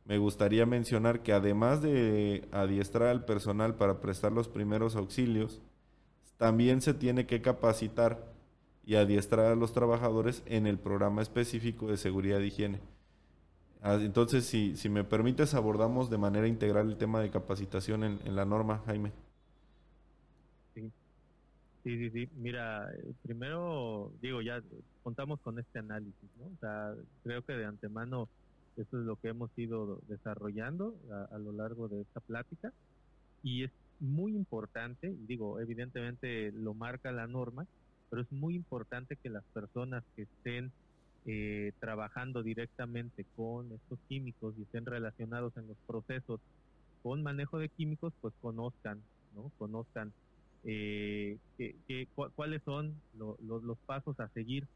me gustaría mencionar que además de adiestrar al personal para prestar los primeros auxilios, también se tiene que capacitar y adiestrar a los trabajadores en el programa específico de seguridad y higiene. Ah, entonces, si, si me permites, abordamos de manera integral el tema de capacitación en, la norma, Jaime. Sí. sí, sí, Mira, eh, primero, digo, ya contamos con este análisis, ¿no? O sea, creo que de antemano eso es lo que hemos ido desarrollando a lo largo de esta plática y es muy importante, digo, evidentemente lo marca la norma, pero es muy importante que las personas que estén eh, trabajando directamente con estos químicos y estén relacionados en los procesos con manejo de químicos, pues conozcan, ¿no? Conozcan eh, cuáles son los pasos a seguir,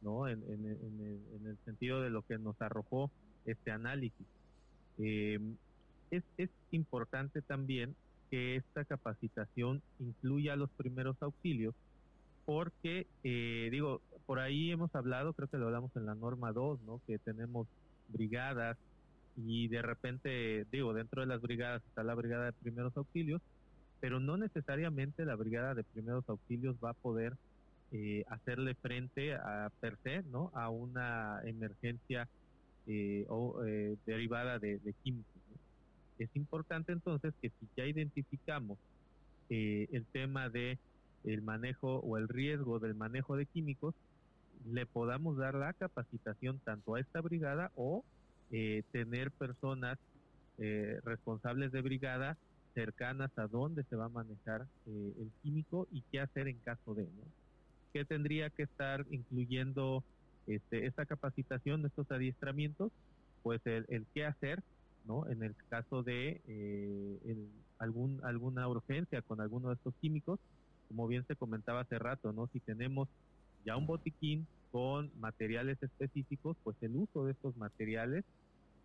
¿no? En, el, sentido de lo que nos arrojó este análisis. Eh, es, es importante también que esta capacitación incluya los primeros auxilios, porque, eh, digo, por ahí hemos hablado, creo que lo hablamos en la norma 2, ¿no? Que tenemos brigadas y de repente, digo, dentro de las brigadas está la brigada de primeros auxilios, pero no necesariamente la brigada de primeros auxilios va a poder eh, hacerle frente a per se, ¿no? A una emergencia eh, o, eh, derivada de, químicos. Es importante entonces que si ya identificamos el tema de el manejo o el riesgo del manejo de químicos, le podamos dar la capacitación tanto a esta brigada o tener personas responsables de brigada cercanas a dónde se va a manejar el químico y qué hacer en caso de, ¿no? que tendría que estar incluyendo este, esta capacitación, estos adiestramientos, pues el, qué hacer, ¿no? En el caso de eh, algún, alguna urgencia con alguno de estos químicos, como bien se comentaba hace rato, ¿no? Si tenemos ya un botiquín con materiales específicos, pues el uso de estos materiales,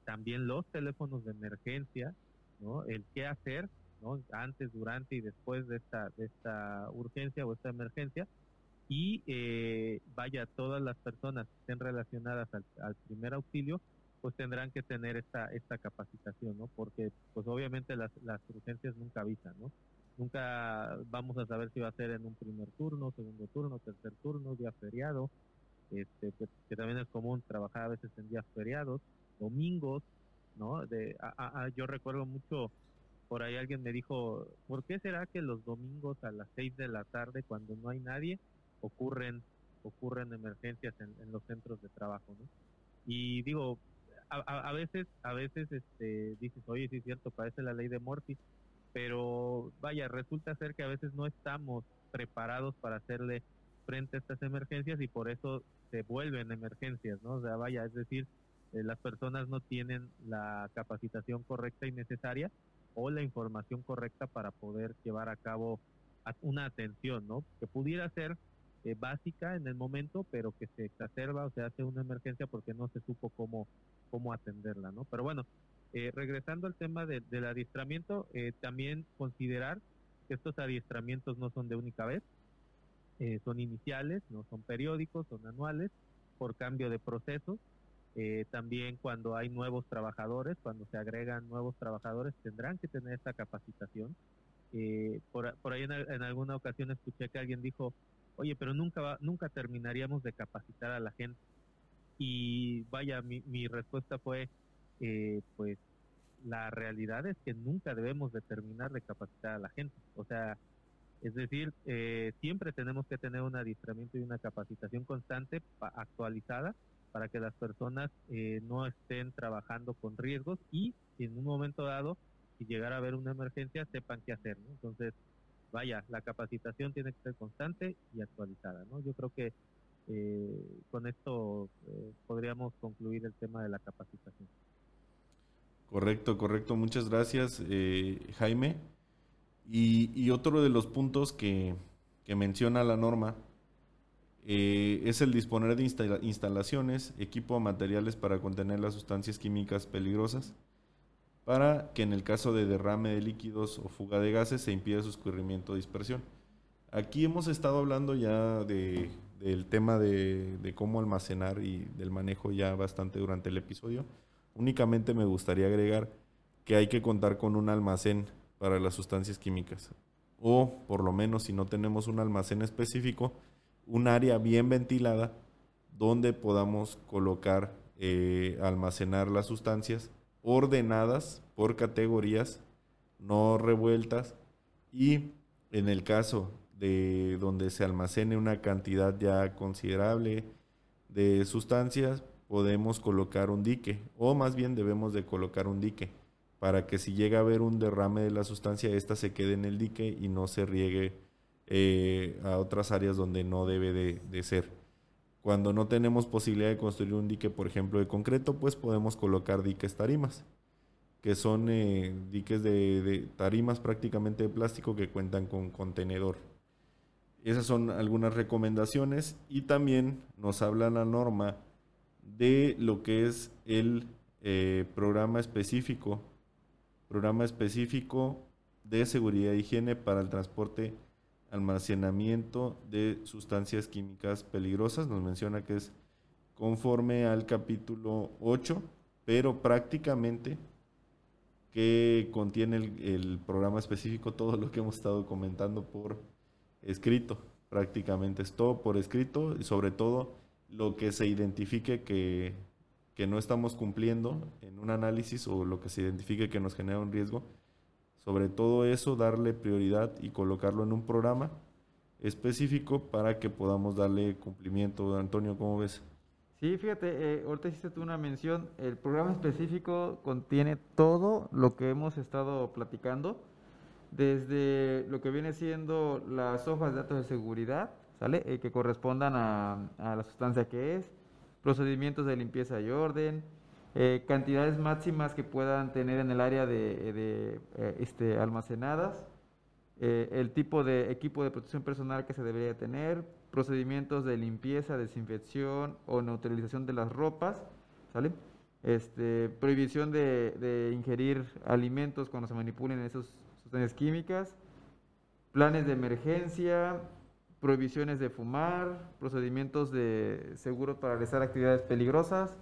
también los teléfonos de emergencia, ¿no? El qué hacer, ¿no? Antes, durante y después de esta, de esta urgencia o esta emergencia, y eh, vaya, todas las personas que estén relacionadas al, primer auxilio, pues tendrán que tener esta, esta capacitación, ¿no? Porque pues obviamente las, las urgencias nunca avisan, ¿no? Nunca vamos a saber si va a ser en un primer turno, segundo turno, tercer turno, día feriado, este, que, también es común trabajar a veces en días feriados, domingos, ¿no? De, yo recuerdo mucho, por ahí alguien me dijo, ¿por qué será que los domingos a las seis de la tarde, cuando no hay nadie, ocurren ocurren emergencias en, los centros de trabajo, ¿no? Y digo, a, veces, a veces este, dices, oye, sí es cierto, parece la ley de Morphy, pero vaya, resulta ser que a veces no estamos preparados para hacerle frente a estas emergencias y por eso se vuelven emergencias, ¿no? O sea, vaya, es decir, eh, las personas no tienen la capacitación correcta y necesaria o la información correcta para poder llevar a cabo una atención, ¿no? Que pudiera ser eh, básica en el momento, pero que se exacerba o se hace una emergencia porque no se supo cómo, cómo atenderla, ¿no? Pero bueno, eh, regresando al tema del adiestramiento, eh, también considerar que estos adiestramientos no son de única vez, son iniciales, no son periódicos, son anuales, por cambio de procesos. también cuando hay nuevos trabajadores, cuando se agregan nuevos trabajadores, tendrán que tener esta capacitación. por, por ahí en, alguna ocasión escuché que alguien dijo, oye, pero nunca, nunca terminaríamos de capacitar a la gente. Y vaya, mi, mi respuesta fue, eh, pues la realidad es que nunca debemos de terminar de capacitar a la gente. O sea, es decir, eh, siempre tenemos que tener un adiestramiento y una capacitación constante, actualizada, para que las personas eh, no estén trabajando con riesgos y en un momento dado, si llegara a haber una emergencia, sepan qué hacer. Entonces, vaya, la capacitación tiene que ser constante y actualizada, ¿no? Yo creo que eh, con esto eh, podríamos concluir el tema de la capacitación. Correcto, correcto. Muchas gracias, eh, Jaime. Y, otro de los puntos que, menciona la norma es el disponer de instalaciones, equipo o materiales para contener las sustancias químicas peligrosas para que en el caso de derrame de líquidos o fuga de gases se impida su escurrimiento o dispersión. Aquí hemos estado hablando ya de, del tema de, cómo almacenar y del manejo ya bastante durante el episodio. Únicamente me gustaría agregar que hay que contar con un almacén para las sustancias químicas. O por lo menos si no tenemos un almacén específico, un área bien ventilada donde podamos colocar, eh, almacenar las sustancias ordenadas por categorías, no revueltas, y en el caso de donde se almacene una cantidad ya considerable de sustancias, podemos colocar un dique, o más bien debemos de colocar un dique, para que si llega a haber un derrame de la sustancia, ésta se quede en el dique y no se riegue eh, a otras áreas donde no debe de, de ser. Cuando no tenemos posibilidad de construir un dique, por ejemplo, de concreto, pues podemos colocar diques tarimas, que son eh, diques de, tarimas prácticamente de plástico que cuentan con contenedor. Esas son algunas recomendaciones y también nos habla la norma de lo que es el eh, programa específico, programa específico de seguridad e higiene para el transporte almacenamiento de sustancias químicas peligrosas. Nos menciona que es conforme al capítulo 8, pero prácticamente que contiene el, programa específico, todo lo que hemos estado comentando por escrito, prácticamente es todo por escrito y sobre todo lo que se identifique que, que no estamos cumpliendo en un análisis o lo que se identifique que nos genera un riesgo, sobre todo eso darle prioridad y colocarlo en un programa específico para que podamos darle cumplimiento. Antonio, ¿cómo ves? Sí, fíjate, eh, ahorita hiciste tú una mención, el programa específico contiene todo lo que hemos estado platicando, desde lo que viene siendo las hojas de datos de seguridad, ¿sale? Eh, que correspondan a, la sustancia que es, procedimientos de limpieza y orden, eh, cantidades máximas que puedan tener en el área de, este, almacenadas, el tipo de equipo de protección personal que se debería tener, procedimientos de limpieza, desinfección o neutralización de las ropas. Este, prohibición de, ingerir alimentos cuando se manipulen esas sustancias químicas, planes de emergencia, prohibiciones de fumar, procedimientos de seguro para realizar actividades peligrosas.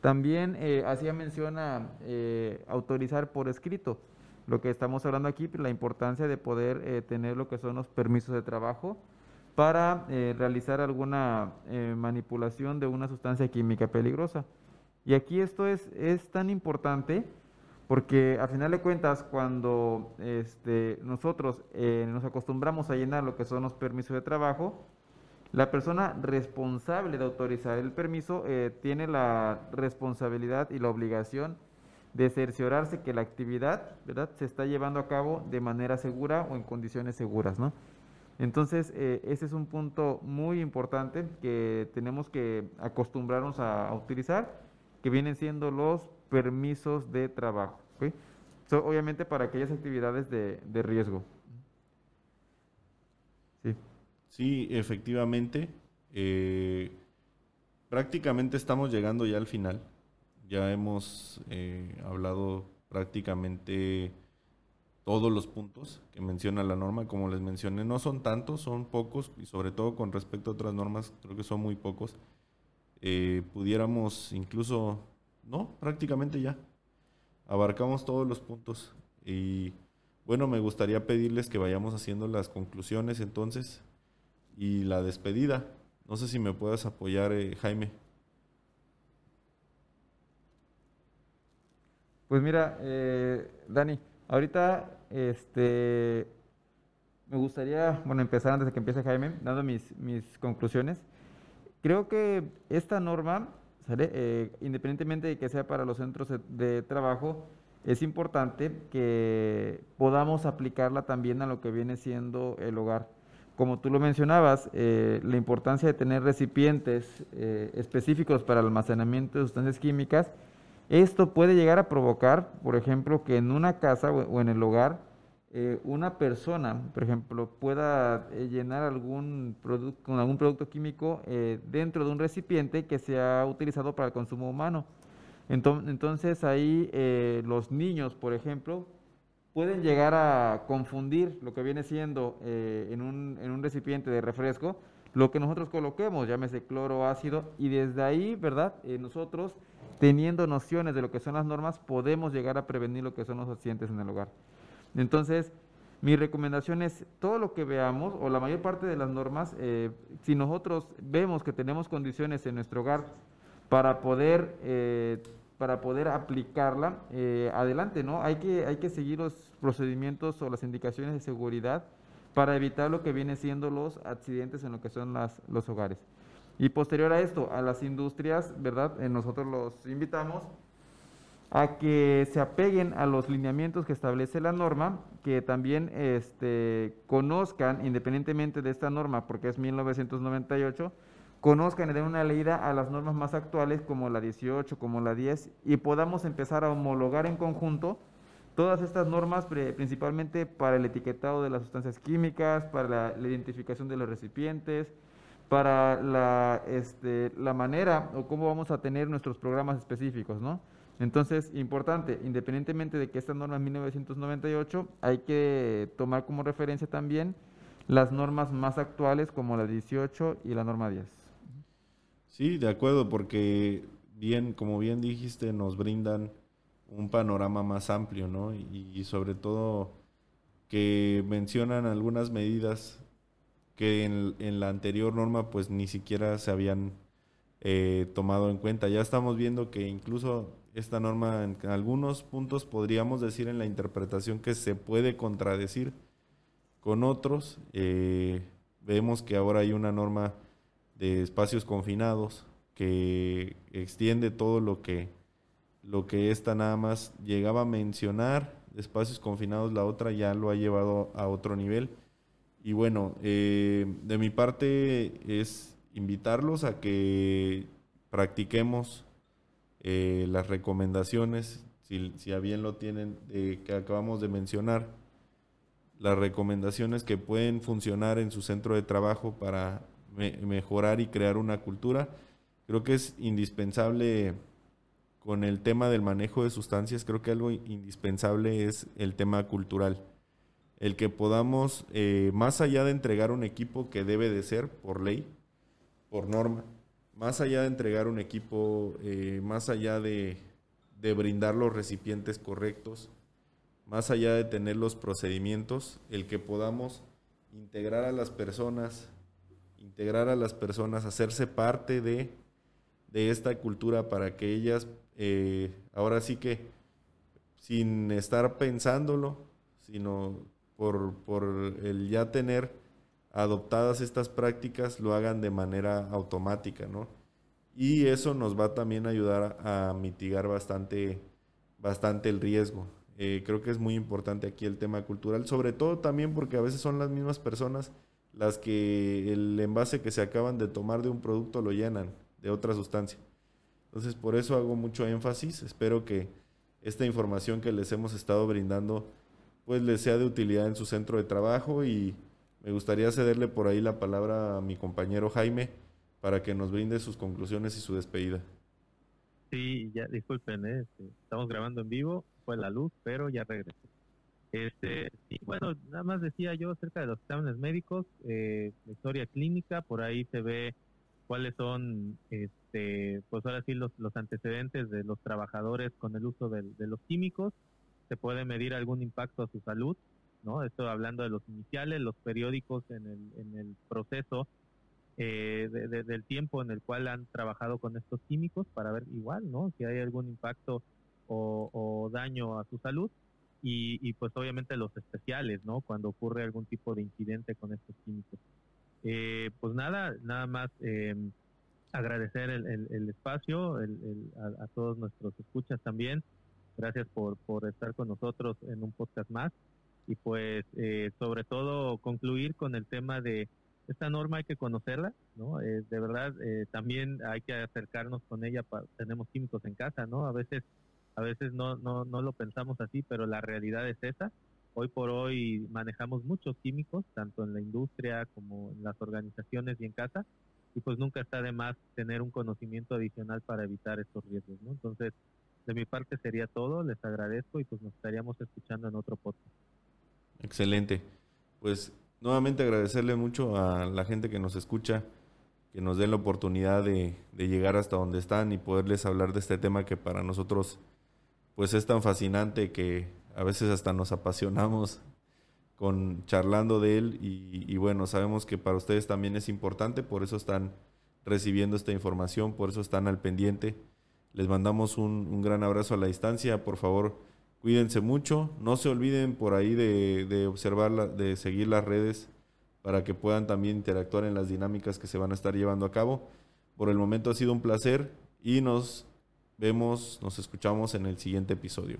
También eh, hacía mención a eh, autorizar por escrito lo que estamos hablando aquí, la importancia de poder eh, tener lo que son los permisos de trabajo, para eh, realizar alguna manipulación de una sustancia química peligrosa. Y aquí esto es, es tan importante porque a final de cuentas cuando este, nosotros eh, nos acostumbramos a llenar lo que son los permisos de trabajo, la persona responsable de autorizar el permiso tiene la responsabilidad y la obligación de cerciorarse que la actividad ¿verdad? se está llevando a cabo de manera segura o en condiciones seguras. ¿no? Entonces, eh, ese es un punto muy importante que tenemos que acostumbrarnos a, utilizar, que vienen siendo los permisos de trabajo. obviamente para aquellas actividades de, riesgo. Sí. Sí, efectivamente. Eh, prácticamente estamos llegando ya al final. Ya hemos eh, hablado prácticamente todos los puntos que menciona la norma, como les mencioné, no son tantos, son pocos, y sobre todo con respecto a otras normas, creo que son muy pocos. Eh, pudiéramos incluso, no, prácticamente ya, abarcamos todos los puntos. Y bueno, me gustaría pedirles que vayamos haciendo las conclusiones entonces y la despedida. No sé si me puedas apoyar, eh, Jaime. Pues mira, eh, Dani, ahorita este, me gustaría, bueno, empezar antes de que empiece Jaime, dando mis, mis conclusiones. Creo que esta norma, eh, independientemente de que sea para los centros de, trabajo, es importante que podamos aplicarla también a lo que viene siendo el hogar. Como tú lo mencionabas, eh, la importancia de tener recipientes eh, específicos para el almacenamiento de sustancias químicas esto puede llegar a provocar, por ejemplo, que en una casa o en el hogar eh, una persona, por ejemplo, pueda eh, llenar algún producto con algún producto químico eh, dentro de un recipiente que sea utilizado para el consumo humano. Entonces ahí los niños, por ejemplo, pueden llegar a confundir lo que viene siendo en un, en un recipiente de refresco lo que nosotros coloquemos, llámese cloro, ácido, y desde ahí, ¿verdad? nosotros teniendo nociones de lo que son las normas, podemos llegar a prevenir lo que son los accidentes en el hogar. Entonces, mi recomendación es todo lo que veamos o la mayor parte de las normas, eh, si nosotros vemos que tenemos condiciones en nuestro hogar para poder, eh, para poder aplicarla, eh, adelante, ¿no? Hay que, hay que seguir los procedimientos o las indicaciones de seguridad para evitar lo que viene siendo los accidentes en lo que son las, los hogares. Y posterior a esto, a las industrias, ¿verdad? Eh, nosotros los invitamos a que se apeguen a los lineamientos que establece la norma, que también este, conozcan, independientemente de esta norma, porque es 1998, conozcan y den una leída a las normas más actuales como la 18, como la 10, y podamos empezar a homologar en conjunto todas estas normas, principalmente para el etiquetado de las sustancias químicas, para la identificación de los recipientes, para la, este, la manera o cómo vamos a tener nuestros programas específicos, ¿no? Entonces, importante, independientemente de que esta norma es 1998, hay que tomar como referencia también las normas más actuales como la 18 y la norma 10. Sí, de acuerdo, porque bien, como bien dijiste, nos brindan un panorama más amplio, ¿no? Y, sobre todo que mencionan algunas medidas que en, la anterior norma pues ni siquiera se habían eh, tomado en cuenta. Ya estamos viendo que incluso esta norma en algunos puntos podríamos decir en la interpretación que se puede contradecir con otros. Eh, vemos que ahora hay una norma de espacios confinados que extiende todo lo que lo que esta nada más llegaba a mencionar, espacios confinados, la otra ya lo ha llevado a otro nivel. Y bueno, eh, de mi parte es invitarlos a que practiquemos eh, las recomendaciones, si, si, a bien lo tienen, que acabamos de mencionar, las recomendaciones que pueden funcionar en su centro de trabajo para mejorar y crear una cultura. Creo que es indispensable con el tema del manejo de sustancias, creo que algo indispensable es el tema cultural. El que podamos, eh, más allá de entregar un equipo que debe de ser por ley, por norma, más allá de entregar un equipo, eh, más allá de, de brindar los recipientes correctos, más allá de tener los procedimientos, el que podamos integrar a las personas, integrar a las personas, hacerse parte de, de esta cultura para que ellas, eh, ahora sí que, sin estar pensándolo, sino por, por el ya tener adoptadas estas prácticas, lo hagan de manera automática, ¿no? Y eso nos va también a ayudar a mitigar bastante, bastante el riesgo. Eh, creo que es muy importante aquí el tema cultural, sobre todo también porque a veces son las mismas personas las que el envase que se acaban de tomar de un producto lo llenan de otra sustancia. Entonces por eso hago mucho énfasis, espero que esta información que les hemos estado brindando pues les sea de utilidad en su centro de trabajo y me gustaría cederle por ahí la palabra a mi compañero Jaime para que nos brinde sus conclusiones y su despedida. Sí, ya disculpen, ¿eh? este, estamos grabando en vivo fue la luz, pero ya regresó. Este, y bueno, nada más decía yo acerca de los exámenes médicos, eh, historia clínica, por ahí se ve cuáles son, este, pues ahora sí, los, los antecedentes de los trabajadores con el uso de, los químicos, se puede medir algún impacto a su salud, ¿no? Esto hablando de los iniciales, los periódicos en el, en el proceso eh, del tiempo en el cual han trabajado con estos químicos para ver igual, ¿no? Si hay algún impacto o, daño a su salud y, pues obviamente los especiales, ¿no? Cuando ocurre algún tipo de incidente con estos químicos. Eh, pues nada, nada más eh, agradecer el, espacio a, todos nuestros escuchas también. Gracias por, por estar con nosotros en un podcast más y pues eh, sobre todo concluir con el tema de esta norma hay que conocerla, ¿no? de verdad también hay que acercarnos con ella. tenemos químicos en casa, ¿no? A veces a veces no, no, no lo pensamos así, pero la realidad es esa. Hoy por hoy manejamos muchos químicos, tanto en la industria como en las organizaciones y en casa, y pues nunca está de más tener un conocimiento adicional para evitar estos riesgos, ¿no? Entonces, de mi parte sería todo, les agradezco y pues nos estaríamos escuchando en otro podcast. Excelente. Pues nuevamente agradecerle mucho a la gente que nos escucha, que nos den la oportunidad de, de llegar hasta donde están y poderles hablar de este tema que para nosotros pues es tan fascinante que a veces hasta nos apasionamos con charlando de él y, bueno, sabemos que para ustedes también es importante, por eso están recibiendo esta información, por eso están al pendiente. Les mandamos un, gran abrazo a la distancia, por favor, cuídense mucho, no se olviden por ahí de, de observar, de seguir las redes para que puedan también interactuar en las dinámicas que se van a estar llevando a cabo. Por el momento ha sido un placer y nos vemos, nos escuchamos en el siguiente episodio.